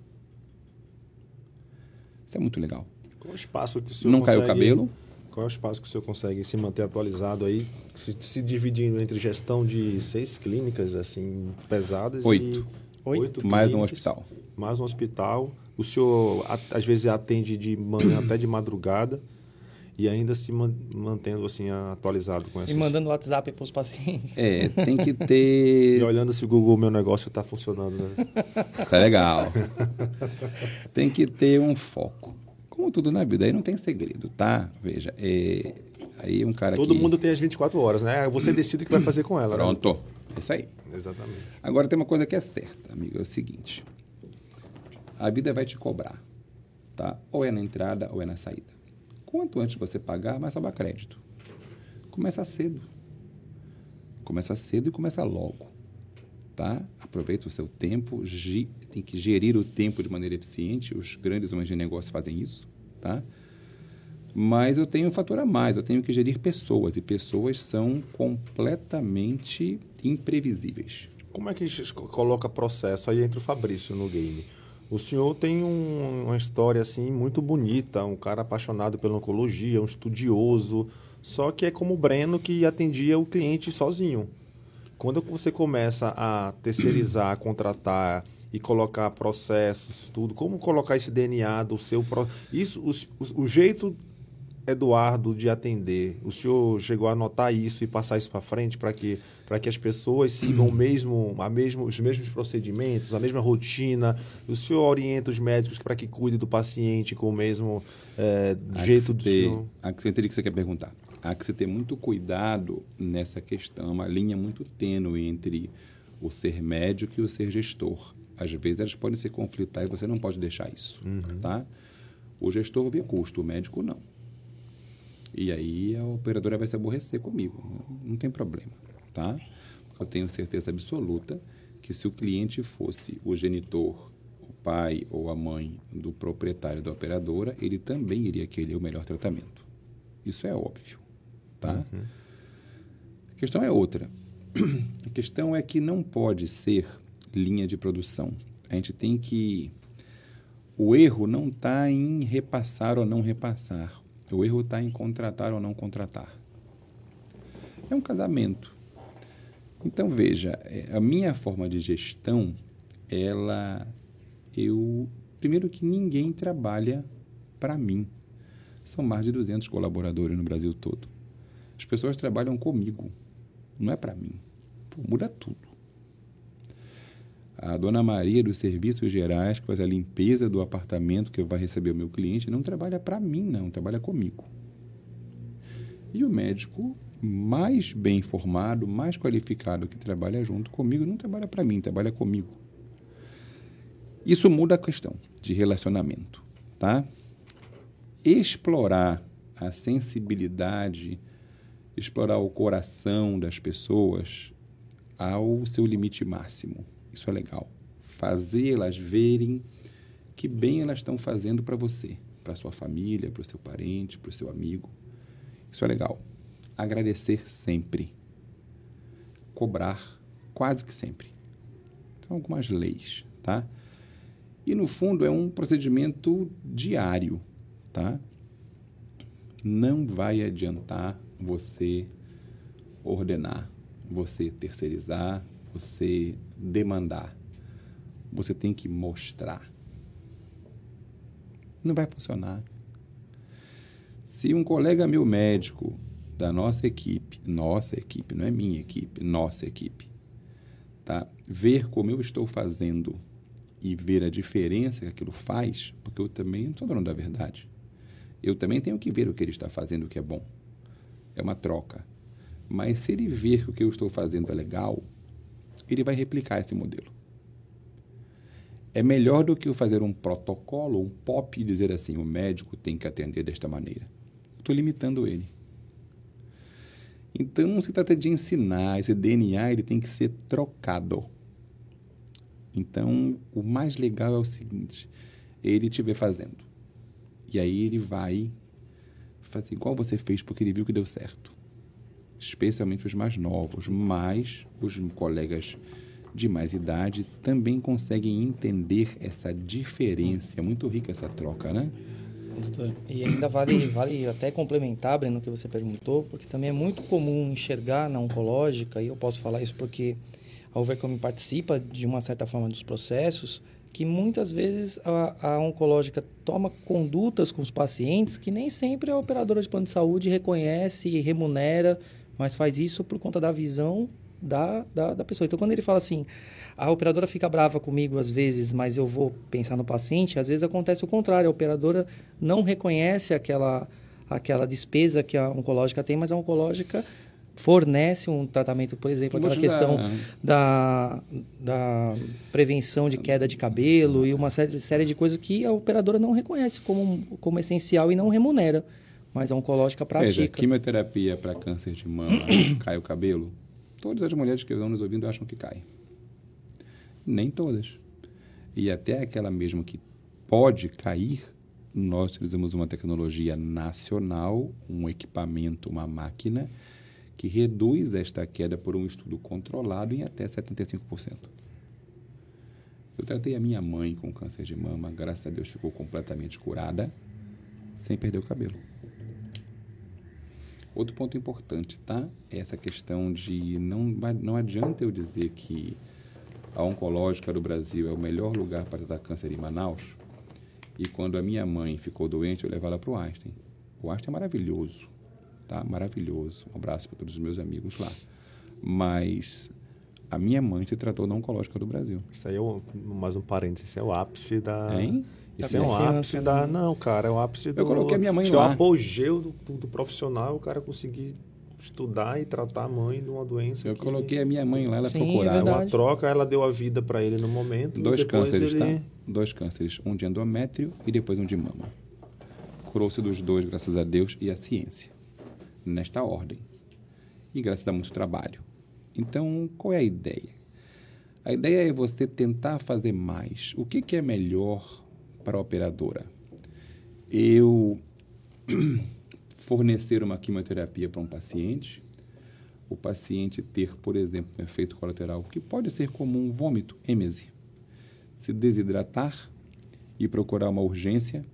Isso é muito legal. Qual é o espaço que o senhor Não caiu o consegue- cabelo? Qual é o espaço que o senhor consegue se manter atualizado aí, se, se dividindo entre gestão de seis clínicas, assim, pesadas Oito. e... Oito? Mais um hospital. Mais um hospital. O senhor, às vezes, atende de manhã até de madrugada e ainda se man- mantendo, assim, atualizado com E essas... mandando WhatsApp para os pacientes. É, tem que E ter. olhando se o Google Meu Negócio está funcionando, né? Isso é legal. tem que ter um foco. Como tudo na vida, aí não tem segredo, tá? Veja, é, aí um cara Todo que... mundo tem as 24 horas, né? Você decide o que vai fazer com ela, né? Pronto. É isso aí. Exatamente. Agora tem uma coisa que é certa, amigo, é o seguinte. A vida vai te cobrar, tá? Ou é na entrada ou é na saída. Quanto antes você pagar, mais sobra crédito. Começa cedo. Começa cedo e começa logo, tá? Aproveita o seu tempo, tem que gerir o tempo de maneira eficiente. Os grandes homens de negócio fazem isso, tá? Mas eu tenho um fator a mais, eu tenho que gerir pessoas, e pessoas são completamente imprevisíveis. Como é que coloca processo? Aí entra o Fabrício no game. O senhor tem um- uma história assim muito bonita, um cara apaixonado pela oncologia, um estudioso, só que é como o Breno que atendia o cliente sozinho. Quando você começa a terceirizar, a contratar e colocar processos, tudo, como colocar esse DNA do seu pro... isso, o- o jeito Eduardo de atender, o senhor chegou a anotar isso e passar isso para frente para que, que as pessoas sigam o mesmo, a mesmo, os mesmos procedimentos, a mesma rotina? O senhor orienta os médicos para que cuide do paciente com o mesmo é, jeito do ter, senhor? Há que você o que você quer perguntar. Há que você ter muito cuidado nessa questão, uma linha muito tênue entre o ser médico e o ser gestor. Às vezes elas podem se conflitar e você não pode deixar isso, uhum. tá? O gestor vê custo, o médico não. E aí a operadora vai se aborrecer comigo. Não, tem problema, tá? Eu tenho certeza absoluta que se o cliente fosse o genitor, o pai ou a mãe do proprietário da operadora, ele também iria querer o melhor tratamento. Isso é óbvio, tá? Uhum. A questão é outra. A questão é que não pode ser linha de produção. A gente tem que o erro não está em repassar ou não repassar. O erro está em contratar ou não contratar. É um casamento. Então veja, é, a minha forma de gestão, ela, eu, primeiro que ninguém trabalha para mim. São mais de 200 colaboradores no Brasil todo. As pessoas trabalham comigo, não é para mim. Pô, muda tudo. A dona Maria dos serviços gerais, que faz a limpeza do apartamento que vai receber o meu cliente, não trabalha para mim, não, trabalha comigo. E o médico mais bem formado, mais qualificado que trabalha junto comigo, não trabalha para mim, trabalha comigo. Isso muda a questão de relacionamento, tá? Explorar a sensibilidade, explorar o coração das pessoas ao seu limite máximo. Isso é legal. Fazê-las verem que bem elas estão fazendo para você, para sua família, para o seu parente, para o seu amigo. Isso é legal. Agradecer sempre. Cobrar quase que sempre. São algumas leis, tá? E no fundo é um procedimento diário, tá? Não vai adiantar você ordenar, você terceirizar, você demandar. Você tem que mostrar. Não vai funcionar. Se um colega meu médico da nossa equipe, nossa equipe, não é minha equipe, nossa equipe, tá? Ver como eu estou fazendo e ver a diferença que aquilo faz, porque eu também não sou dono da verdade. Eu também tenho que ver o que ele está fazendo, o que é bom. É uma troca. Mas se ele ver que o que eu estou fazendo é legal, ele vai replicar esse modelo. É melhor do que fazer um protocolo, um POP e dizer assim: o médico tem que atender desta maneira. Estou limitando ele. Então, não se trata de ensinar. Esse DNA ele tem que ser trocado. Então, o mais legal é o seguinte: ele te vê fazendo. E aí ele vai fazer igual você fez porque ele viu que deu certo especialmente os mais novos, mas os colegas de mais idade também conseguem entender essa diferença. É muito rica essa troca, né? E ainda vale, vale até complementar, Breno, o que você perguntou, porque também é muito comum enxergar na oncológica, e eu posso falar isso porque a Overcome participa de uma certa forma dos processos, que muitas vezes a, a oncológica toma condutas com os pacientes que nem sempre a operadora de plano de saúde reconhece e remunera mas faz isso por conta da visão da, da, da, pessoa. Então, quando ele fala assim, a operadora fica brava comigo às vezes, mas eu vou pensar no paciente, às vezes acontece o contrário, a operadora não reconhece aquela, aquela despesa que a oncológica tem, mas a oncológica fornece um tratamento, por exemplo, aquela questão da, da prevenção de queda de cabelo e uma série, série de coisas que a operadora não reconhece como, como essencial e não remunera mas a oncológica pratica. Veja, quimioterapia para câncer de mama, cai o cabelo? Todas as mulheres que estão nos ouvindo acham que cai. Nem todas. E até aquela mesmo que pode cair, nós utilizamos uma tecnologia nacional, um equipamento, uma máquina, que reduz esta queda por um estudo controlado em até 75%. Eu tratei a minha mãe com câncer de mama, graças a Deus ficou completamente curada, sem perder o cabelo. Outro ponto importante, tá? É essa questão de não, não adianta eu dizer que a oncológica do Brasil é o melhor lugar para tratar câncer em Manaus e quando a minha mãe ficou doente eu levar ela para o Einstein. O Einstein é maravilhoso, tá? Maravilhoso. Um abraço para todos os meus amigos lá. Mas a minha mãe se tratou na oncológica do Brasil. Isso aí é um, mais um parênteses, isso é o ápice da. Hein? Isso Da é um ápice né? da. Não, cara, é o ápice do. Eu coloquei a minha mãe acho é lá. o apogeu do, do, do profissional, o cara conseguir estudar e tratar a mãe de uma doença. Eu que coloquei a minha mãe lá, ela Sim, procurava. É uma verdade. troca, ela deu a vida para ele no momento. Dois cânceres, ele... tá? Dois cânceres. Um de endométrio e depois um de mama. Curou-se dos dois, graças a Deus e à ciência. Nesta ordem. E graças a muito trabalho. Então, qual é a ideia? A ideia é você tentar fazer mais. O que, que é melhor para a operadora? Eu fornecer uma quimioterapia para um paciente, o paciente ter, por exemplo, um efeito colateral que pode ser como um vômito, êmese, se desidratar e procurar uma urgência,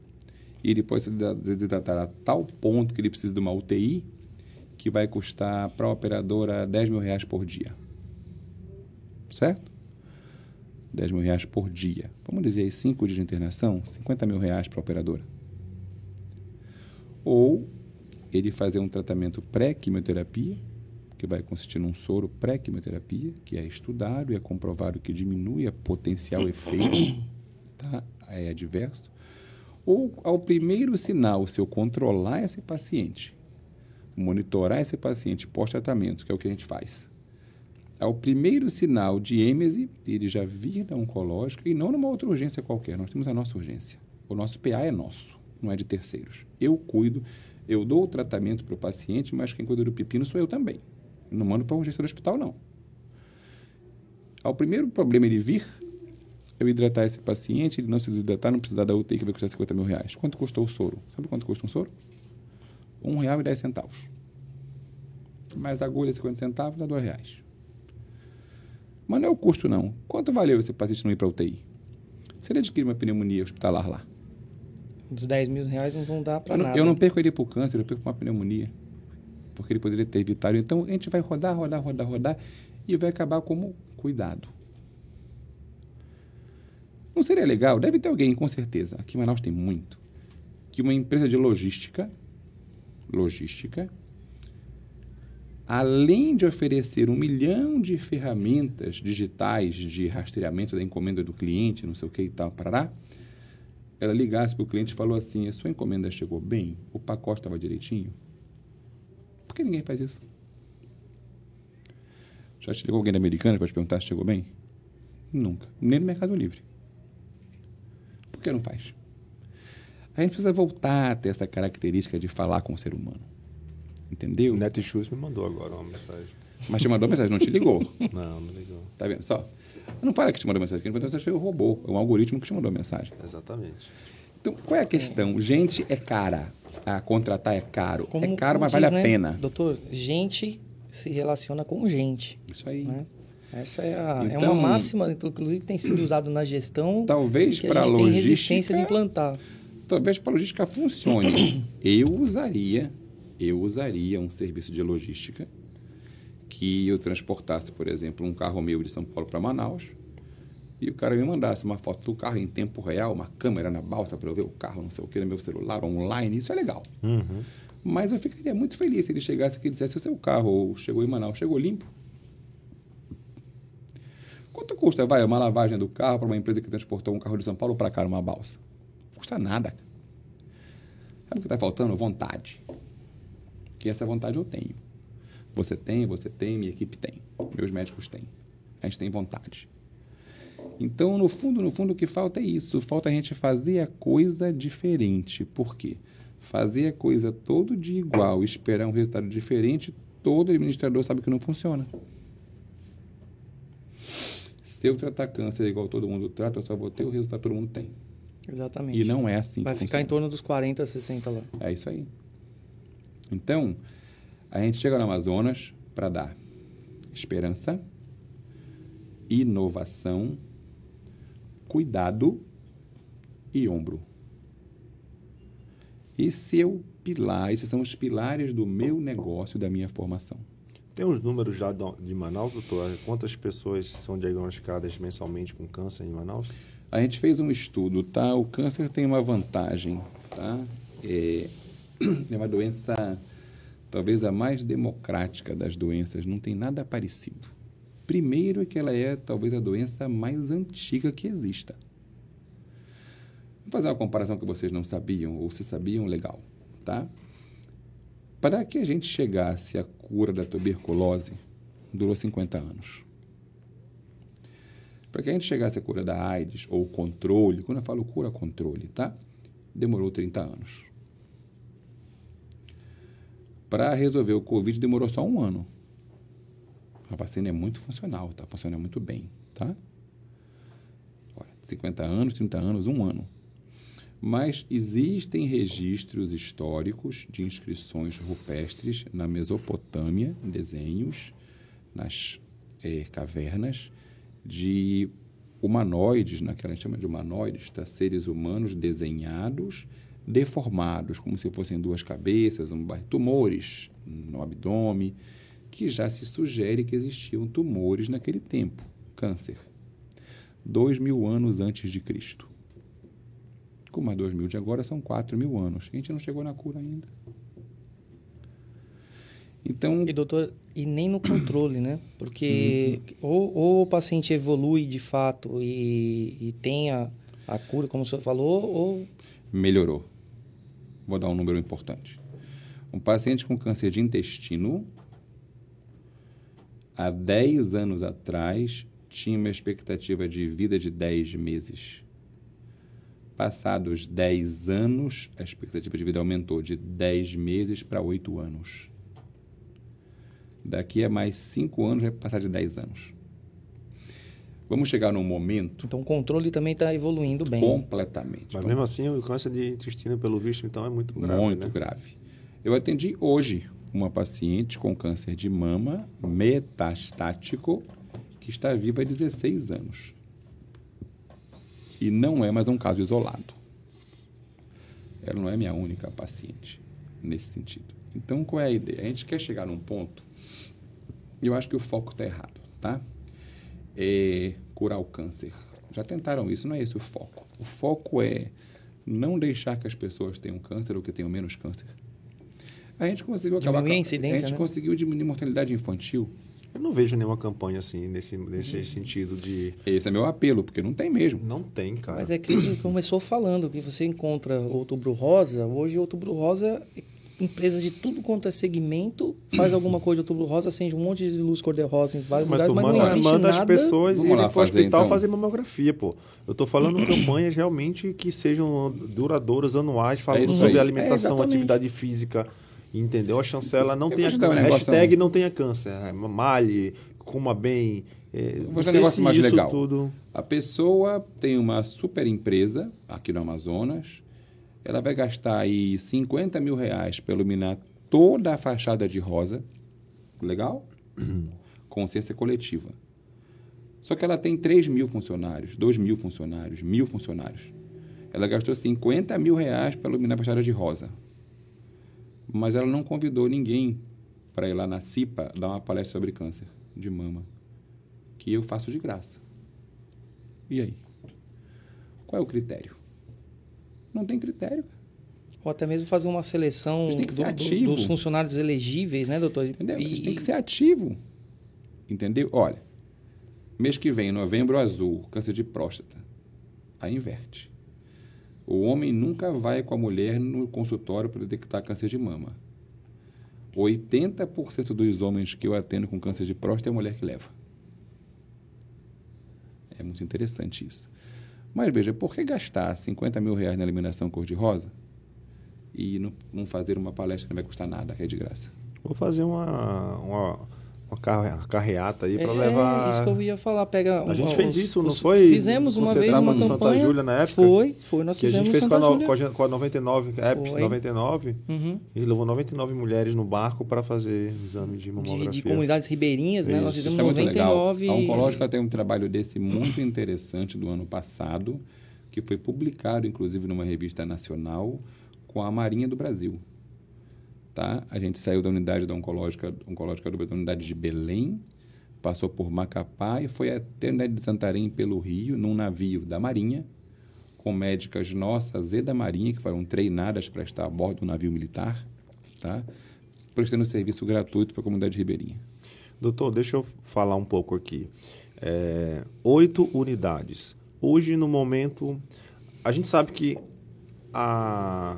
e ele pode se desidratar a tal ponto que ele precisa de uma UTI, que vai custar para a operadora 10 mil reais por dia. Certo? 10 mil reais por dia. Vamos dizer aí 5 dias de internação, 50 mil reais para a operadora. Ou ele fazer um tratamento pré-quimioterapia, que vai consistir num soro pré-quimioterapia, que é estudado e é comprovado que diminui a potencial efeito tá? é adverso. Ou ao primeiro sinal, se eu controlar esse paciente, monitorar esse paciente pós-tratamento, que é o que a gente faz, ao primeiro sinal de êmese, ele já vir da oncológica e não numa outra urgência qualquer. Nós temos a nossa urgência. O nosso PA é nosso, não é de terceiros. Eu cuido, eu dou o tratamento para o paciente, mas quem cuida do pepino sou eu também. Não mando para a urgência do hospital, não. Ao primeiro problema ele vir, eu hidratar esse paciente, ele não se desidratar, não precisar da UTI, que vai custar 50 mil reais. Quanto custou o soro? Sabe quanto custa um soro? Um real e dez centavos. Mais agulha, 50 centavos, dá dois reais. Mas não é o custo, não. Quanto valeu esse paciente não ir para UTI? Se ele adquirir uma pneumonia hospitalar lá, Os 10 mil reais não vão dar para nada. eu não perco ele para o câncer, eu perco para uma pneumonia. Porque ele poderia ter evitado. Então, a gente vai rodar, rodar, rodar, rodar e vai acabar como cuidado. Não seria legal? Deve ter alguém, com certeza. Aqui em Manaus tem muito. Que uma empresa de logística, logística, além de oferecer um milhão de ferramentas digitais de rastreamento da encomenda do cliente, não sei o que e tal, parará, ela ligasse para o cliente e falou assim, a sua encomenda chegou bem? O pacote estava direitinho? Por que ninguém faz isso? Já ligou alguém da Americana para te perguntar se chegou bem? Nunca. Nem no Mercado Livre. Por que não faz? A gente precisa voltar a ter essa característica de falar com o ser humano. Entendeu? O Netshoes me mandou agora uma mensagem. Mas te mandou mensagem, não te ligou. Não, não ligou. Tá vendo só? Não fala que te mandou mensagem, quem mandou mensagem foi o robô, é um algoritmo que te mandou a mensagem. Exatamente. Então, qual é a questão? Gente é cara. A contratar é caro. Como- é caro, mas vale diz, a né, pena. Doutor, gente se relaciona com gente. Isso aí. Né? Essa é, a, é Então- uma máxima, inclusive, que tem sido usado na gestão. Talvez que pra a gente tem logística- resistência de implantar. Talvez para a logística funcione. eu usaria, eu usaria um serviço de logística que eu transportasse, por exemplo, um carro meu de São Paulo para Manaus e o cara me mandasse uma foto do carro em tempo real, uma câmera na balsa para eu ver o carro, não sei o que, no meu celular, online, isso é legal. Uhum. Mas eu ficaria muito feliz se ele chegasse aqui e dissesse: o seu carro chegou em Manaus, chegou limpo? Quanto custa, vai, uma lavagem do carro para uma empresa que transportou um carro de São Paulo para cá numa balsa? Custa nada. Sabe o que está faltando? Vontade. E essa vontade eu tenho. Você tem, você tem, minha equipe tem. Meus médicos têm. A gente tem vontade. Então, no fundo, no fundo, o que falta é isso. Falta a gente fazer a coisa diferente. Por quê? Fazer a coisa todo dia igual, esperar um resultado diferente, todo administrador sabe que não funciona. Se eu tratar câncer igual todo mundo trata, eu só vou ter o resultado que todo mundo tem. Exatamente. E não é assim Vai que ficar em funciona. torno dos 40, 60 lá. É isso aí. Então, a gente chega no Amazonas para dar esperança, inovação, cuidado e ombro. Esse é o pilar, esses são os pilares do meu negócio, da minha formação. Tem os números já de Manaus, doutor? Quantas pessoas são diagnosticadas mensalmente com câncer em Manaus? A gente fez um estudo, tá? O câncer tem uma vantagem, tá? É, é uma doença, talvez a mais democrática das doenças, não tem nada parecido. Primeiro é que ela é talvez a doença mais antiga que exista. Vou fazer uma comparação que vocês não sabiam, ou se sabiam, legal, tá? Para que a gente chegasse à cura da tuberculose, durou 50 anos. Para que a gente chegasse à cura da AIDS, ou controle, quando eu falo cura, controle, tá? Demorou 30 anos. Para resolver o Covid, demorou só um ano. A vacina é muito funcional, tá? Funciona muito bem, tá? Olha, 50 anos, 30 anos, um ano. Mas existem registros históricos de inscrições rupestres na Mesopotâmia, desenhos, nas é, cavernas, de humanoides, naquela gente chama de humanoides, tá? seres humanos desenhados, deformados, como se fossem duas cabeças, um, tumores no abdômen, que já se sugere que existiam tumores naquele tempo, câncer. Dois mil anos antes de Cristo. Com mais dois mil de agora são quatro mil anos. A gente não chegou na cura ainda. Então, E doutor, e nem no controle, né? Porque ou, ou o paciente evolui de fato e, e tem a, a cura, como o senhor falou, ou melhorou. Vou dar um número importante. Um paciente com câncer de intestino, há 10 anos atrás, tinha uma expectativa de vida de 10 meses. Passados 10 anos, a expectativa de vida aumentou de 10 meses para 8 anos. Daqui a mais 5 anos vai passar de 10 anos. Vamos chegar num momento então o controle também está evoluindo bem. completamente. Mas mesmo assim, o câncer de intestino, pelo visto, então é muito grave, muito né? grave. Eu atendi hoje uma paciente com câncer de mama metastático que está viva há 16 anos. E não é mais um caso isolado. Ela não é minha única paciente nesse sentido. Então, qual é a ideia? A gente quer chegar num ponto, e eu acho que o foco está errado, tá? É curar o câncer. Já tentaram isso, não é esse o foco. O foco é não deixar que as pessoas tenham câncer ou que tenham menos câncer. A gente conseguiu acabar Diminuir a incidência, A gente né? conseguiu diminuir a mortalidade infantil. Eu não vejo nenhuma campanha assim, nesse, nesse sentido de... Esse é meu apelo, porque não tem mesmo. Não tem, cara. Mas é que começou falando que você encontra outubro rosa. Hoje, outubro rosa, empresa de tudo quanto é segmento faz alguma coisa de outubro rosa, acende um monte de luz cor-de-rosa em vários Mas lugares, mas manda, não existe manda as nada. pessoas Vamos irem lá pro fazer, hospital então. fazer mamografia, pô. Eu tô falando campanhas realmente que sejam duradouras, anuais, falando isso sobre aí. alimentação, É, atividade física, entendeu? A chancela não Eu tenha dar um câncer. negócio- Hashtag não tenha câncer. É, Malhe, coma bem. É, vou não dar um negócio se mais isso legal. tudo... A pessoa tem uma super empresa aqui no Amazonas, ela vai gastar aí 50 mil reais para iluminar toda a fachada de rosa, legal? Consciência coletiva. Só que ela tem 3 mil funcionários, 2 mil funcionários, mil funcionários. Ela gastou 50 mil reais para iluminar a fachada de rosa. Mas ela não convidou ninguém para ir lá na CIPA dar uma palestra sobre câncer de mama, que eu faço de graça. E aí? Qual é o critério? Não tem critério. Ou até mesmo fazer uma seleção do- dos funcionários elegíveis, né, doutor? Entendeu? E- têm que ser ativo. Entendeu? Olha, mês que vem, novembro azul, câncer de próstata. Aí inverte. O homem nunca vai com a mulher no consultório para detectar câncer de mama. 80% dos homens que eu atendo com câncer de próstata é a mulher que leva. É muito interessante isso. Mas veja, por que gastar 50 mil reais na eliminação cor-de-rosa e não, não fazer uma palestra que não vai custar nada, que é de graça? Vou fazer uma, uma, uma carre- carreata aí para é, levar... isso que eu ia falar. Pega A gente os- fez isso, não os- foi? Fizemos uma vez uma no Santa campanha. Júlia na época? Foi, foi. Nós que a fizemos gente fez no com a, Santa Júlia. com a, com a 99, Apps Foi. 99, Uhum. e levou 99 mulheres no barco para fazer exame de De, mamografia. de comunidades ribeirinhas, né? Nós Isso, fizemos Isso é muito legal. 99. A Oncológica tem um trabalho desse muito interessante do ano passado, que foi publicado, inclusive, numa revista nacional, com a Marinha do Brasil. Tá? A gente saiu da unidade da Oncológica, oncológica da unidade de Belém, passou por Macapá e foi até a unidade de Santarém, pelo Rio, num navio da Marinha, com médicas nossas e da Marinha, que foram treinadas para estar a bordo do navio militar, tá? prestando serviço gratuito para a comunidade ribeirinha. Doutor, deixa eu falar um pouco aqui. É, oito unidades. Hoje, no momento, a gente sabe que a,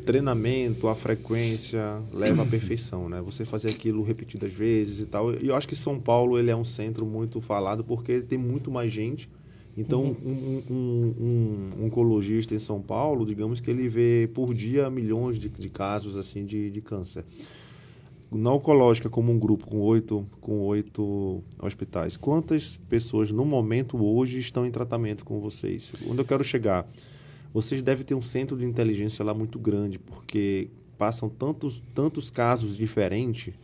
o treinamento, a frequência leva à perfeição, né? Você fazer aquilo repetidas vezes e tal. E eu acho que São Paulo ele é um centro muito falado porque tem muito mais gente. Então, uhum. um, um, um, um, oncologista em São Paulo, digamos que ele vê por dia milhões de, de casos assim de, de câncer. Na oncológica, como um grupo com oito, com oito hospitais, quantas pessoas no momento hoje estão em tratamento com vocês? Onde eu quero chegar? Vocês devem ter um centro de inteligência lá muito grande, porque passam tantos, tantos casos diferentes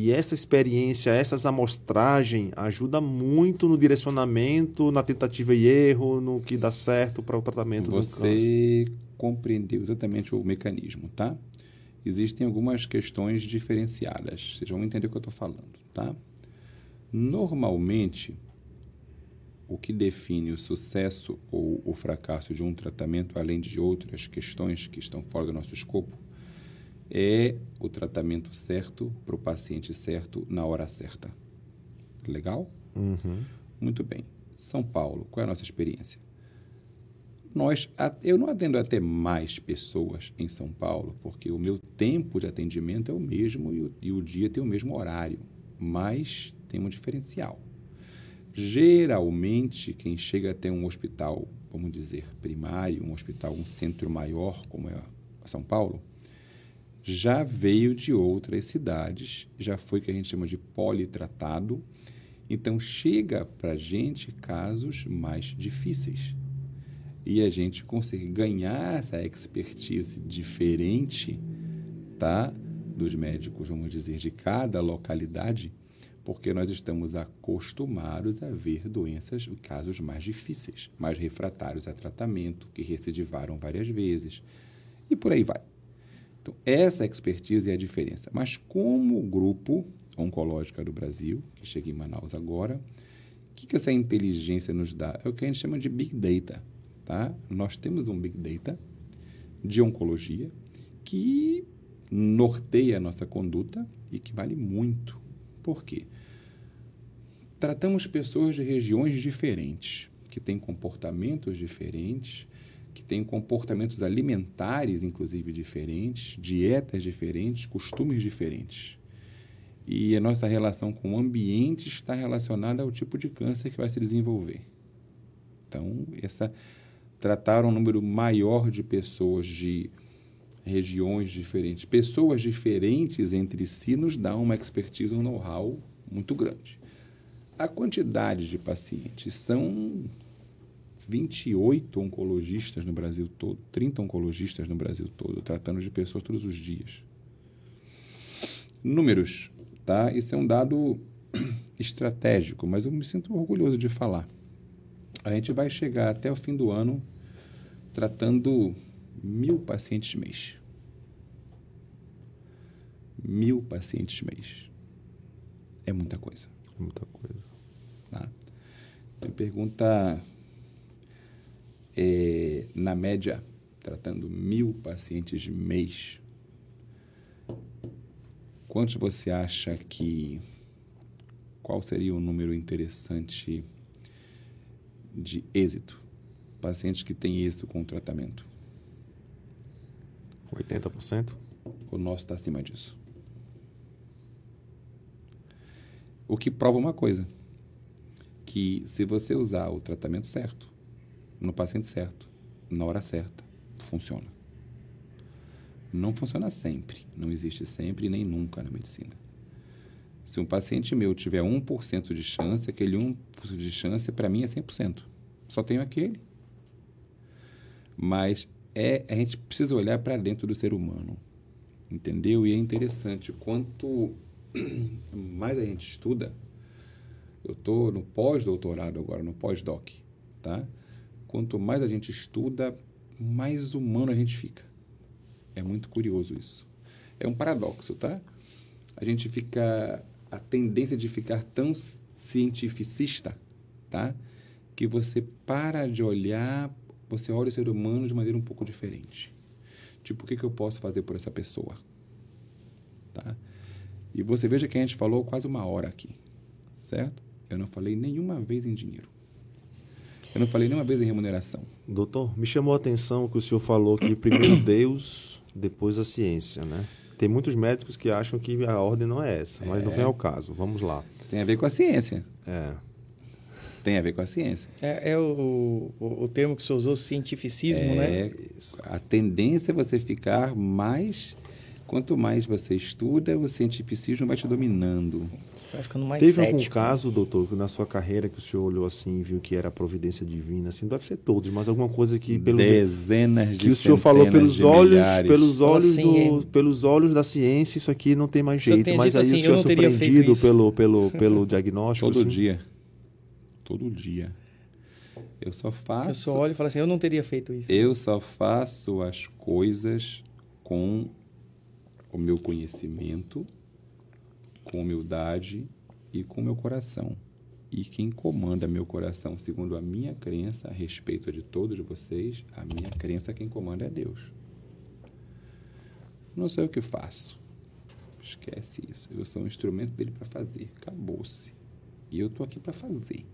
e essa experiência, essas amostragens ajuda muito no direcionamento, na tentativa e erro, no que dá certo para o tratamento Você do câncer. Você compreendeu exatamente o mecanismo, tá? Existem algumas questões diferenciadas. Vocês vão entender o que eu estou falando, tá? Normalmente, o que define o sucesso ou o fracasso de um tratamento, além de outras questões que estão fora do nosso escopo, é o tratamento certo para o paciente certo na hora certa. Legal? Uhum. Muito bem. São Paulo, qual é a nossa experiência? Nós, eu não atendo até mais pessoas em São Paulo, porque o meu tempo de atendimento é o mesmo e o, e o dia tem o mesmo horário, mas tem um diferencial. Geralmente, quem chega até um hospital, vamos dizer, primário, um hospital, um centro maior, como é São Paulo, já veio de outras cidades, já foi o que a gente chama de politratado. Então, chega para a gente casos mais difíceis. E a gente consegue ganhar essa expertise diferente tá, dos médicos, vamos dizer, de cada localidade, porque nós estamos acostumados a ver doenças, casos mais difíceis, mais refratários a tratamento, que recidivaram várias vezes, e por aí vai. Então, essa expertise é a diferença. Mas como grupo oncológica do Brasil, que chega em Manaus agora, o que, que essa inteligência nos dá? É o que a gente chama de Big Data. Tá? Nós temos um Big Data de oncologia que norteia a nossa conduta e que vale muito. Por quê? Tratamos pessoas de regiões diferentes, que têm comportamentos diferentes, que têm comportamentos alimentares, inclusive, diferentes, dietas diferentes, costumes diferentes. E a nossa relação com o ambiente está relacionada ao tipo de câncer que vai se desenvolver. Então, essa, tratar um número maior de pessoas de regiões diferentes, pessoas diferentes entre si, nos dá uma expertise, um know-how muito grande. A quantidade de pacientes são 28 oncologistas no Brasil todo, 30 oncologistas no Brasil todo, tratando de pessoas todos os dias. Números, tá? Isso é um dado estratégico, mas eu me sinto orgulhoso de falar. A gente vai chegar até o fim do ano tratando mil pacientes mês. Mil pacientes mês. É muita coisa. Muita coisa. Tem pergunta é, na média, tratando mil pacientes mês, quantos você acha que. Qual seria o número interessante de êxito? Pacientes que têm êxito com o tratamento? 80%? O nosso está acima disso. O que prova uma coisa: que se você usar o tratamento certo, no paciente certo, na hora certa, funciona. Não funciona sempre, não existe sempre nem nunca na medicina. Se um paciente meu tiver 1% de chance, aquele 1% de chance para mim é 100%. Só tenho aquele. Mas é, a gente precisa olhar para dentro do ser humano. Entendeu? E é interessante, quanto mais a gente estuda, eu estou no pós-doutorado agora, no pós-doc, tá? quanto mais a gente estuda, mais humano a gente fica. É muito curioso isso. É um paradoxo, tá? A gente fica. A tendência de ficar tão cientificista, tá? que você para de olhar, você olha o ser humano de maneira um pouco diferente. Tipo, o que, que eu posso fazer por essa pessoa? Tá? E você veja que a gente falou quase uma hora aqui, certo? Eu não falei nenhuma vez em dinheiro. Eu não falei nenhuma vez em remuneração. Doutor, me chamou a atenção que o senhor falou que primeiro Deus, depois a ciência, né? Tem muitos médicos que acham que a ordem não é essa, mas não vem ao caso. Vamos lá. Tem a ver com a ciência. É. Tem a ver com a ciência. É, é o, o, o termo que você usou, cientificismo, né? É, a tendência é você ficar mais. Quanto mais você estuda, o cientificismo vai te dominando. Você vai ficando mais Teve algum cético. caso, doutor, que na sua carreira que o senhor olhou assim e viu que era providência divina, assim, deve ser todos, mas alguma coisa que pelo Dezenas de que o senhor falou pelos olhos, milhares. pelos olhos assim, do, é. pelos olhos da ciência, isso aqui não tem mais jeito, mas aí assim, o senhor é surpreendido pelo pelo pelo diagnóstico Todo assim? dia. Todo dia. Eu só faço. Eu só olho e falo assim, eu não teria feito isso. Eu só faço as coisas com o meu conhecimento, com humildade e com meu coração. E quem comanda meu coração, segundo a minha crença a respeito de todos vocês, a minha crença quem comanda é Deus. Não sei o que faço. Esquece isso. Eu sou um instrumento dele para fazer. Acabou-se. E eu estou aqui para fazer.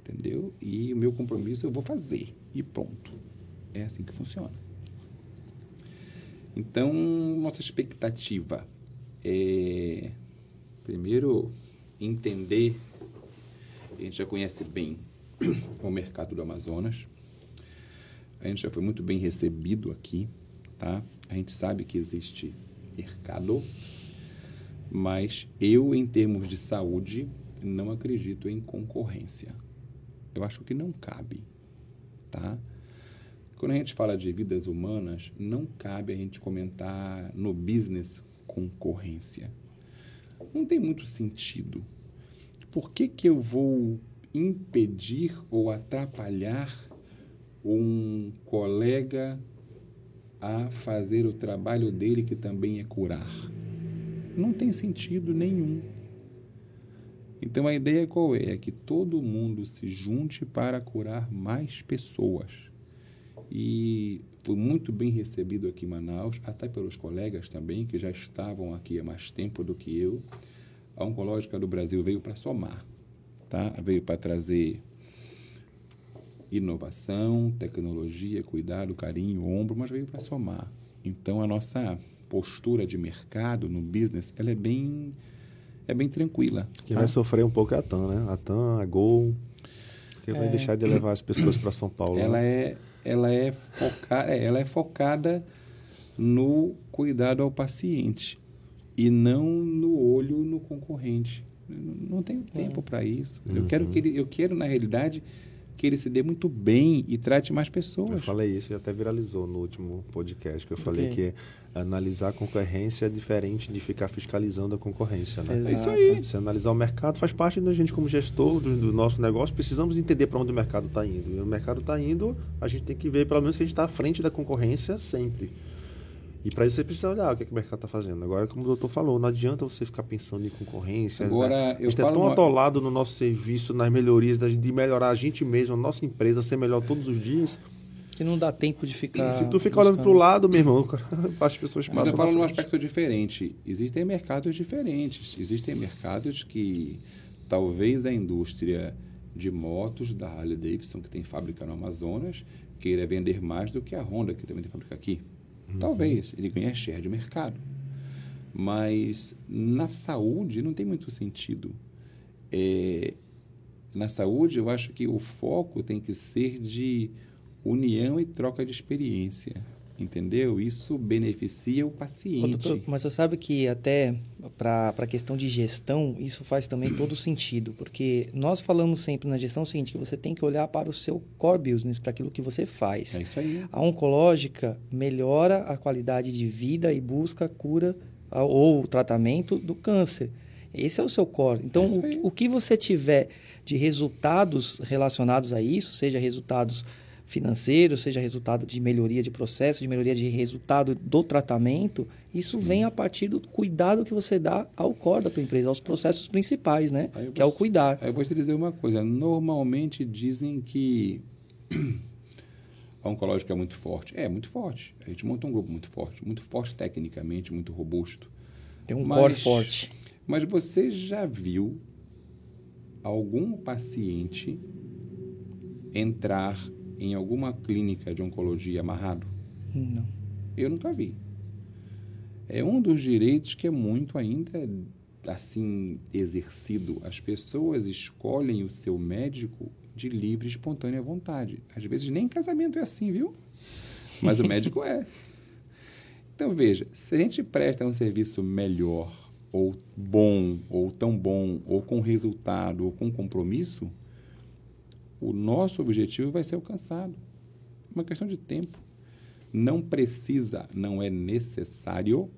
Entendeu? E o meu compromisso eu vou fazer. E pronto. É assim que funciona. Então, nossa expectativa é, primeiro, entender. A gente já conhece bem o mercado do Amazonas. A gente já foi muito bem recebido aqui, tá? A gente sabe que existe mercado, mas eu, em termos de saúde, não acredito em concorrência. Eu acho que não cabe, tá? Quando a gente fala de vidas humanas, não cabe a gente comentar no business concorrência. Não tem muito sentido. Por que, que eu vou impedir ou atrapalhar um colega a fazer o trabalho dele, que também é curar? Não tem sentido nenhum. Então a ideia qual é? É que todo mundo se junte para curar mais pessoas. E fui muito bem recebido aqui em Manaus, até pelos colegas também, que já estavam aqui há mais tempo do que eu. A Oncológica do Brasil veio para somar, tá? veio para trazer inovação, tecnologia, cuidado, carinho, ombro, mas veio para somar. Então a nossa postura de mercado no business, ela é bem é bem tranquila. Quem tá? vai sofrer um pouco é a TAM, né? A TAM, a Gol, que vai deixar de levar as pessoas para São Paulo. Ela né? é, ela é, foca, é, ela é focada no cuidado ao paciente e não no olho no concorrente. Não tenho tempo para isso. Eu quero que ele, eu quero na realidade que ele se dê muito bem e trate mais Eu pessoas. falei isso e até viralizou no último podcast, que eu falei que analisar a concorrência é diferente de ficar fiscalizando a concorrência, né? É isso aí. Você analisar o mercado faz parte da gente como gestor do, do nosso negócio, precisamos entender para onde o mercado está indo. E o mercado está indo, a gente tem que ver pelo menos que a gente está à frente da concorrência sempre. E para isso você precisa olhar o que, é que o mercado está fazendo. Agora, como o doutor falou, não adianta você ficar pensando em concorrência. Agora, né? eu a gente é falo tão uma- atolado no nosso serviço, nas melhorias, de melhorar a gente mesmo, a nossa empresa, ser melhor todos os dias. Que não dá tempo de ficar. Se tu ficar olhando buscando. pro lado, meu irmão, as pessoas Mas passam eu na falo num aspecto diferente. Existem mercados diferentes. Existem mercados que talvez a indústria de motos da Harley Davidson, que tem fábrica no Amazonas, queira vender mais do que a Honda, que também tem fábrica aqui. Talvez. Ele ganhe share de mercado. Mas na saúde não tem muito sentido. É, na saúde, eu acho que o foco tem que ser de união e troca de experiência. Entendeu? Isso beneficia o Ô, paciente. doutor, mas você sabe que até para a questão de gestão, isso faz também todo sentido, porque nós falamos sempre na gestão o seguinte, que você tem que olhar para o seu core business, para aquilo que você faz. É isso aí. A oncológica melhora a qualidade de vida e busca a cura ou o tratamento do câncer. Esse é o seu core. Então, É o, o que você tiver de resultados relacionados a isso, seja resultados financeiro, seja resultado de melhoria de processo, de melhoria de resultado do tratamento, isso vem a partir do cuidado que você dá ao core da tua empresa, aos processos principais, né? Que é o cuidar. Aí eu vou te dizer uma coisa. Normalmente dizem que a oncológica é muito forte. É, muito forte. A gente monta um grupo muito forte. Muito forte tecnicamente, muito robusto. Tem um Mas- core forte. Mas você já viu algum paciente entrar em alguma clínica de oncologia amarrado? Não. Eu nunca vi. É um dos direitos que é muito ainda assim exercido. As pessoas escolhem o seu médico de livre e espontânea vontade. Às vezes nem casamento é assim, viu? Mas o médico é. Então veja, se a gente presta um serviço melhor, ou bom, ou tão bom, ou com resultado, ou com compromisso, o nosso objetivo vai ser alcançado. Uma questão de tempo. Não precisa, não é necessário,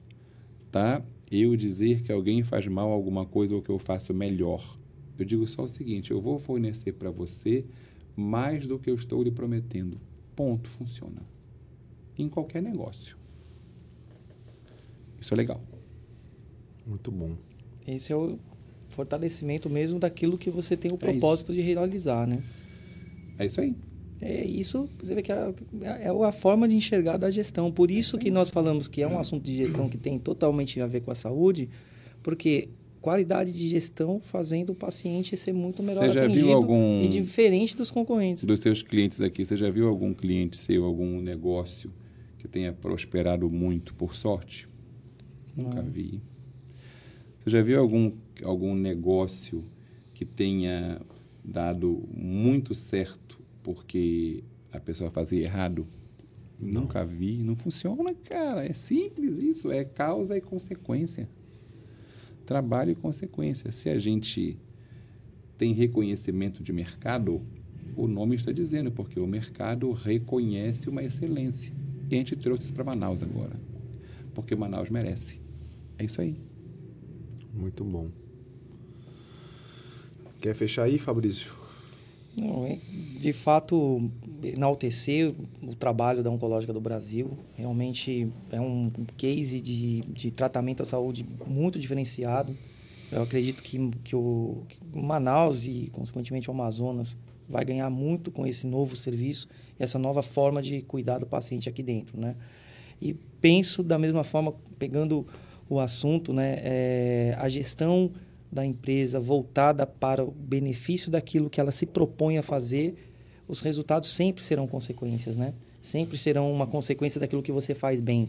tá? Eu dizer que alguém faz mal alguma coisa ou que eu faço melhor. Eu digo só o seguinte: eu vou fornecer para você mais do que eu estou lhe prometendo. Ponto, funciona. Em qualquer negócio. Isso é legal. Muito bom. Esse é o fortalecimento mesmo daquilo que você tem o É propósito de realizar, né? É isso aí. É isso, você vê que é, é a forma de enxergar da gestão. Por isso que nós falamos que é um assunto de gestão que tem totalmente a ver com a saúde, porque qualidade de gestão fazendo o paciente ser muito melhor Você já viu atendido algum- e diferente dos concorrentes. Dos seus clientes aqui, você já viu algum cliente seu, algum negócio que tenha prosperado muito por sorte? Nunca vi. Você já viu algum, algum negócio que tenha dado muito certo porque a pessoa fazia errado? Nunca vi. Não funciona, cara. É simples isso. É causa e consequência. Trabalho e consequência. Se a gente tem reconhecimento de mercado, o nome está dizendo, porque o mercado reconhece uma excelência. E a gente trouxe isso para Manaus agora, porque Manaus merece. É isso aí. Muito bom. Quer fechar aí, Fabrício? Não, é, de fato, enaltecer o trabalho da Oncológica do Brasil. Realmente é um case de, de tratamento à saúde muito diferenciado. Eu acredito que, que, o, que Manaus e, consequentemente, o Amazonas vai ganhar muito com esse novo serviço essa nova forma de cuidar do paciente aqui dentro, né? E penso da mesma forma, pegando o assunto, né? É, a gestão da empresa voltada para o benefício daquilo que ela se propõe a fazer, os resultados sempre serão consequências, né? Sempre serão uma consequência daquilo que você faz bem.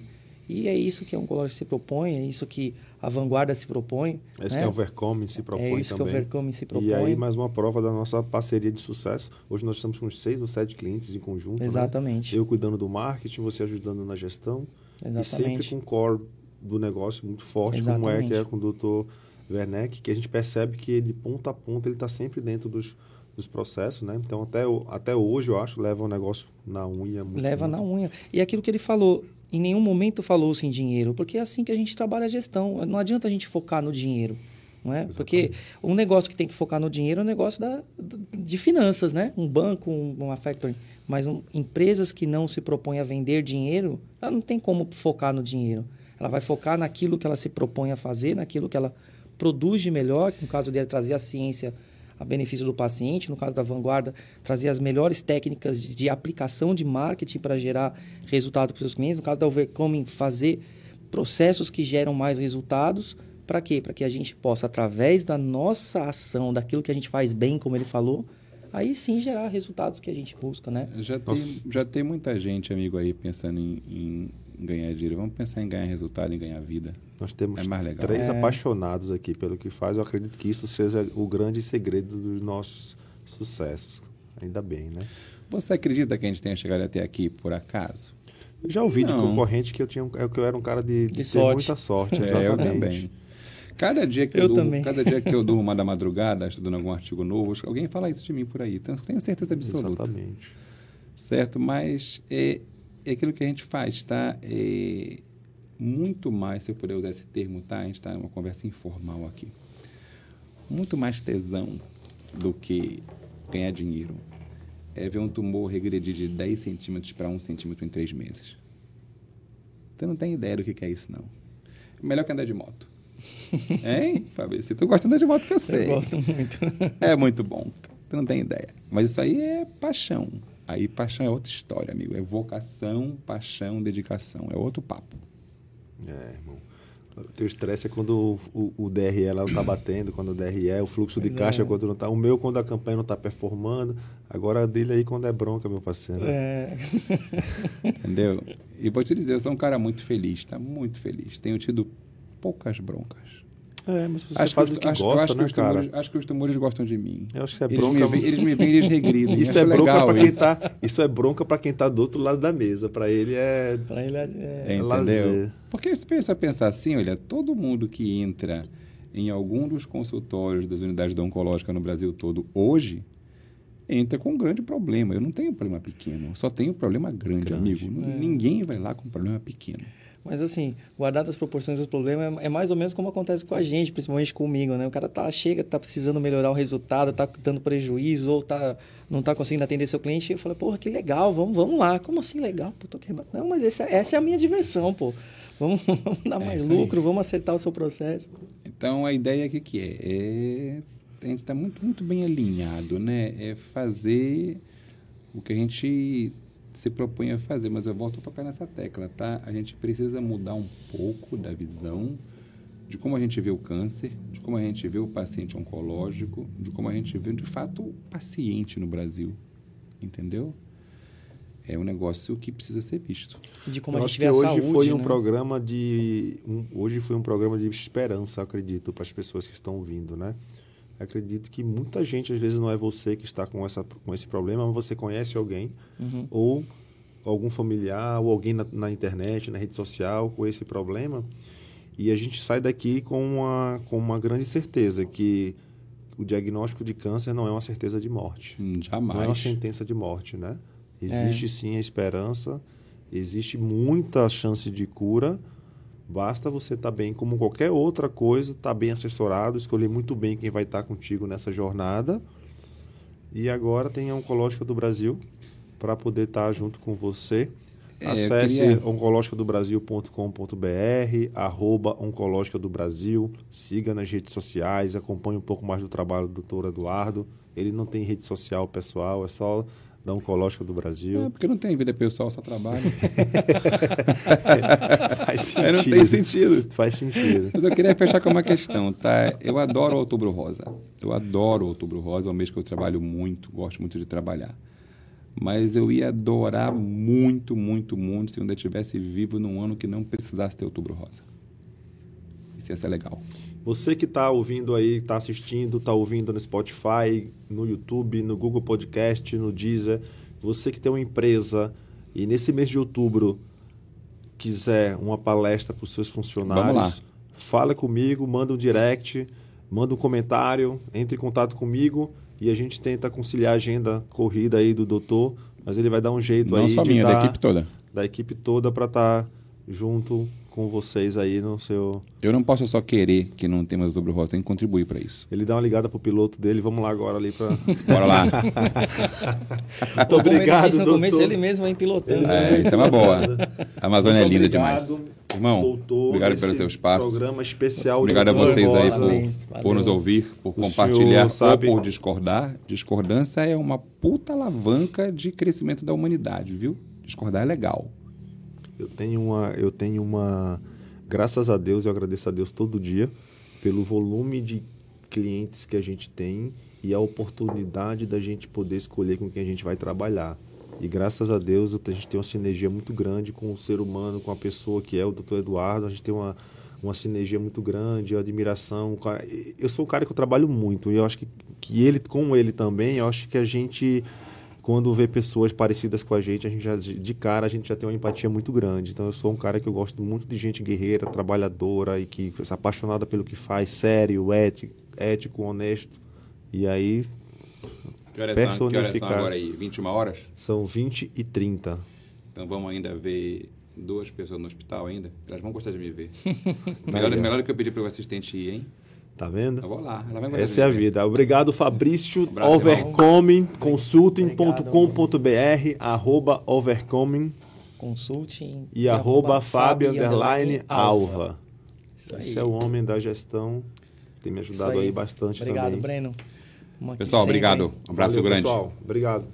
E é isso que a Oncológica se propõe, é isso que a Vanguarda se propõe. É isso né? que a Overcome se propõe É isso que a também. Overcome se propõe. E aí, mais uma prova da nossa parceria de sucesso. Hoje nós estamos com seis ou sete clientes em conjunto. né? Exatamente. Eu cuidando do marketing, você ajudando na gestão. E sempre Exatamente. com um core do negócio muito forte, como é que é Exatamente. com o Dr. Werneck, que a gente percebe que ele, ponta a ponta, ele está sempre dentro dos, dos processos, né? Então, até, até hoje, eu acho, leva o negócio na unha. Muito, Leva muito. na unha. E aquilo que ele falou, em nenhum momento falou-se em dinheiro, porque é assim que a gente trabalha a gestão. Não adianta a gente focar no dinheiro. Não é? Porque um negócio que tem que focar no dinheiro é um negócio da, de finanças, né? Um banco, um, uma factory. Mas um- empresas que não se propõem a vender dinheiro, ela não tem como focar no dinheiro. Ela vai focar naquilo que ela se propõe a fazer, naquilo que ela produz de melhor, no caso dele, trazer a ciência a benefício do paciente, no caso da vanguarda, trazer as melhores técnicas de, aplicação de marketing para gerar resultado para os seus clientes, no caso da Overcoming, fazer processos que geram mais resultados, para quê? Para que a gente possa, através da nossa ação, daquilo que a gente faz bem, como ele falou, aí sim gerar resultados que a gente busca, né? Já Nossa. tem, já tem muita gente, amigo, aí pensando em, em ganhar dinheiro. Vamos pensar em ganhar resultado, em ganhar vida. Nós temos É mais legal. três É. apaixonados aqui pelo que faz. Eu acredito que isso seja o grande segredo dos nossos sucessos. Ainda bem, né? Você acredita que a gente tenha chegado até aqui por acaso? Eu já ouvi de Não. concorrente que eu, tinha, um- que eu era um cara de, de, De ter sorte. muita sorte. É, eu também. Cada dia que eu, Eu durmo, também. cada dia que eu durmo uma da madrugada, estudando algum artigo novo, alguém fala isso de mim por aí. Então, eu tenho certeza absoluta. Exatamente. Certo? Mas é, é aquilo que a gente faz, tá? É muito mais, se eu puder usar esse termo, tá? A gente está numa conversa informal aqui. Muito mais tesão do que ganhar dinheiro é ver um tumor regredir de 10 centímetros para 1 centímetro em 3 meses. Tu não tem ideia do que é isso, não. Melhor que andar de moto. hein, Fabrício? Tu gosta de andar de moto que eu sei. Eu gosto muito. É muito bom. Tu não tem ideia. Mas isso aí é paixão. Aí paixão é outra história, amigo. É vocação, paixão, dedicação. É outro papo. É, irmão. O teu estresse é quando o, o, o DRE ela não tá batendo, quando o DRE, o fluxo de Pois caixa é. quando não tá. O meu quando a campanha não tá performando. Agora a dele aí quando é bronca, meu parceiro. É. Entendeu? E vou te dizer, eu sou um cara muito feliz, tá? Muito feliz. Tenho tido poucas broncas. É, mas você faz que o que acho- gosta, acho que né, os cara? tumores- acho que os tumores gostam de mim. Eu acho que é Eles bronca. me, veem- eles me veem e eles regridem. Isso Acho é bronca pra quem isso. tá. Isso é bronca pra quem tá do outro lado da mesa. Pra ele é. Pra ele é. É, é- entendeu? lazer. Porque se pensa pensar assim, olha, todo mundo que entra em algum dos consultórios das unidades da oncológica no Brasil todo hoje entra com um grande problema. Eu não tenho problema pequeno, eu só tenho problema grande, Grande. amigo. Ninguém vai lá com problema pequeno. Mas assim, guardado as proporções dos problemas, é é mais ou menos como acontece com a gente, principalmente comigo, né? O cara tá, chega, tá precisando melhorar o resultado, tá dando prejuízo, ou tá, não tá conseguindo atender seu cliente, e eu falo, porra, que legal, vamos, vamos lá. Como assim legal? Pô, tô. Não, mas essa, essa é a minha diversão, pô. Vamos, vamos dar mais aí. lucro, vamos acertar o seu processo. Então a ideia aqui que é, é a gente está muito, muito bem alinhado, né? É fazer o que a gente se propõe a fazer, mas eu volto a tocar nessa tecla, tá? A gente precisa mudar um pouco da visão de como a gente vê o câncer, de como a gente vê o paciente oncológico, de como a gente vê de fato o paciente no Brasil, entendeu? É um negócio que precisa ser visto. De como eu a acho gente que vê a hoje saúde, foi um né? programa de. um- hoje foi um programa de esperança, acredito, para as pessoas que estão ouvindo, né? Acredito que muita gente, às vezes, não é você que está com, essa, com esse problema, mas você conhece alguém, Uhum. ou algum familiar, ou alguém na, na internet, na rede social com esse problema. E a gente sai daqui com uma, com uma grande certeza que o diagnóstico de câncer não é uma certeza de morte. Hum, Não é uma Jamais. sentença de morte, né? Existe sim a esperança, existe muita chance de cura. Basta você estar bem como qualquer outra coisa, estar bem assessorado, escolher muito bem quem vai estar contigo nessa jornada. E agora tem a Oncológica do Brasil para poder estar junto com você. É, Acesse queria- oncologicadobrasil.com.br, arroba Oncológica do Brasil, siga nas redes sociais, acompanhe um pouco mais do trabalho do doutor Eduardo. Ele não tem rede social pessoal, é só da Oncológica do É, Brasil. porque não tem vida pessoal, só trabalho. Faz Aí não tem sentido. Faz sentido. Mas eu queria fechar com uma questão, tá? Eu adoro o Outubro Rosa. Eu adoro o Outubro Rosa, é um mês que eu trabalho muito, gosto muito de trabalhar. Mas eu ia adorar muito, muito, muito se eu ainda estivesse vivo num ano que não precisasse ter Outubro Rosa. Isso ia ser legal. Você que está ouvindo aí, está assistindo, está ouvindo no Spotify, no YouTube, no Google Podcast, no Deezer, você que tem uma empresa e nesse mês de outubro quiser uma palestra para os seus funcionários, fala comigo, manda um direct, manda um comentário, entre em contato comigo e a gente tenta conciliar a agenda corrida aí do doutor, mas ele vai dar um jeito Não aí só minha, da dar- equipe toda. da equipe toda para estar junto com vocês aí no seu Eu não posso só querer que não tenha mais Outubro Rosa, tem que contribuir para isso. Ele dá uma ligada pro piloto dele. Vamos lá agora ali para. Bora lá. Muito obrigado, doutor. começo, ele mesmo vem pilotando. É, isso é uma boa. A Amazônia é Muito linda obrigado, demais. Irmão, doutor, obrigado pelo seu espaço. Programa especial. Obrigado a vocês aí por, valeu. por nos ouvir, por O compartilhar sabe- ou por discordar. Discordância é uma puta alavanca de crescimento da humanidade, viu? Discordar é legal. Eu tenho uma, eu tenho uma, graças a Deus, eu agradeço a Deus todo dia pelo volume de clientes que a gente tem e a oportunidade da gente poder escolher com quem a gente vai trabalhar. E graças a Deus a gente tem uma sinergia muito grande com o ser humano, com a pessoa que é o Dr. Eduardo. A gente tem uma, uma sinergia muito grande, admiração. Eu sou um cara que eu trabalho muito e eu acho que, que ele, com ele também, eu acho que a gente quando vê pessoas parecidas com a gente, a gente já de cara a gente já tem uma empatia muito grande. Então eu sou um cara que eu gosto muito de gente guerreira, trabalhadora e que é apaixonada pelo que faz, sério, ético, ético honesto. E aí Que horas, são, que horas são Personificar. agora aí? 21 horas? são 20 e 30. Então vamos ainda ver duas pessoas no hospital ainda? Elas vão gostar de me ver. Melhor, melhor do que eu pedir para o assistente ir, hein? Tá vendo? Eu vou lá. Ela vai Essa é a vida. Obrigado, Fabrício. abraço, Overcoming, consulting.com.br, arroba overcoming Consulting. e arroba Fábio underline Alva. Isso aí. Esse é o homem da gestão. Tem me ajudado aí bastante Obrigado, também. Breno. Tamo aqui Pessoal, sempre. obrigado. Um abraço Valeu, grande. pessoal. Obrigado.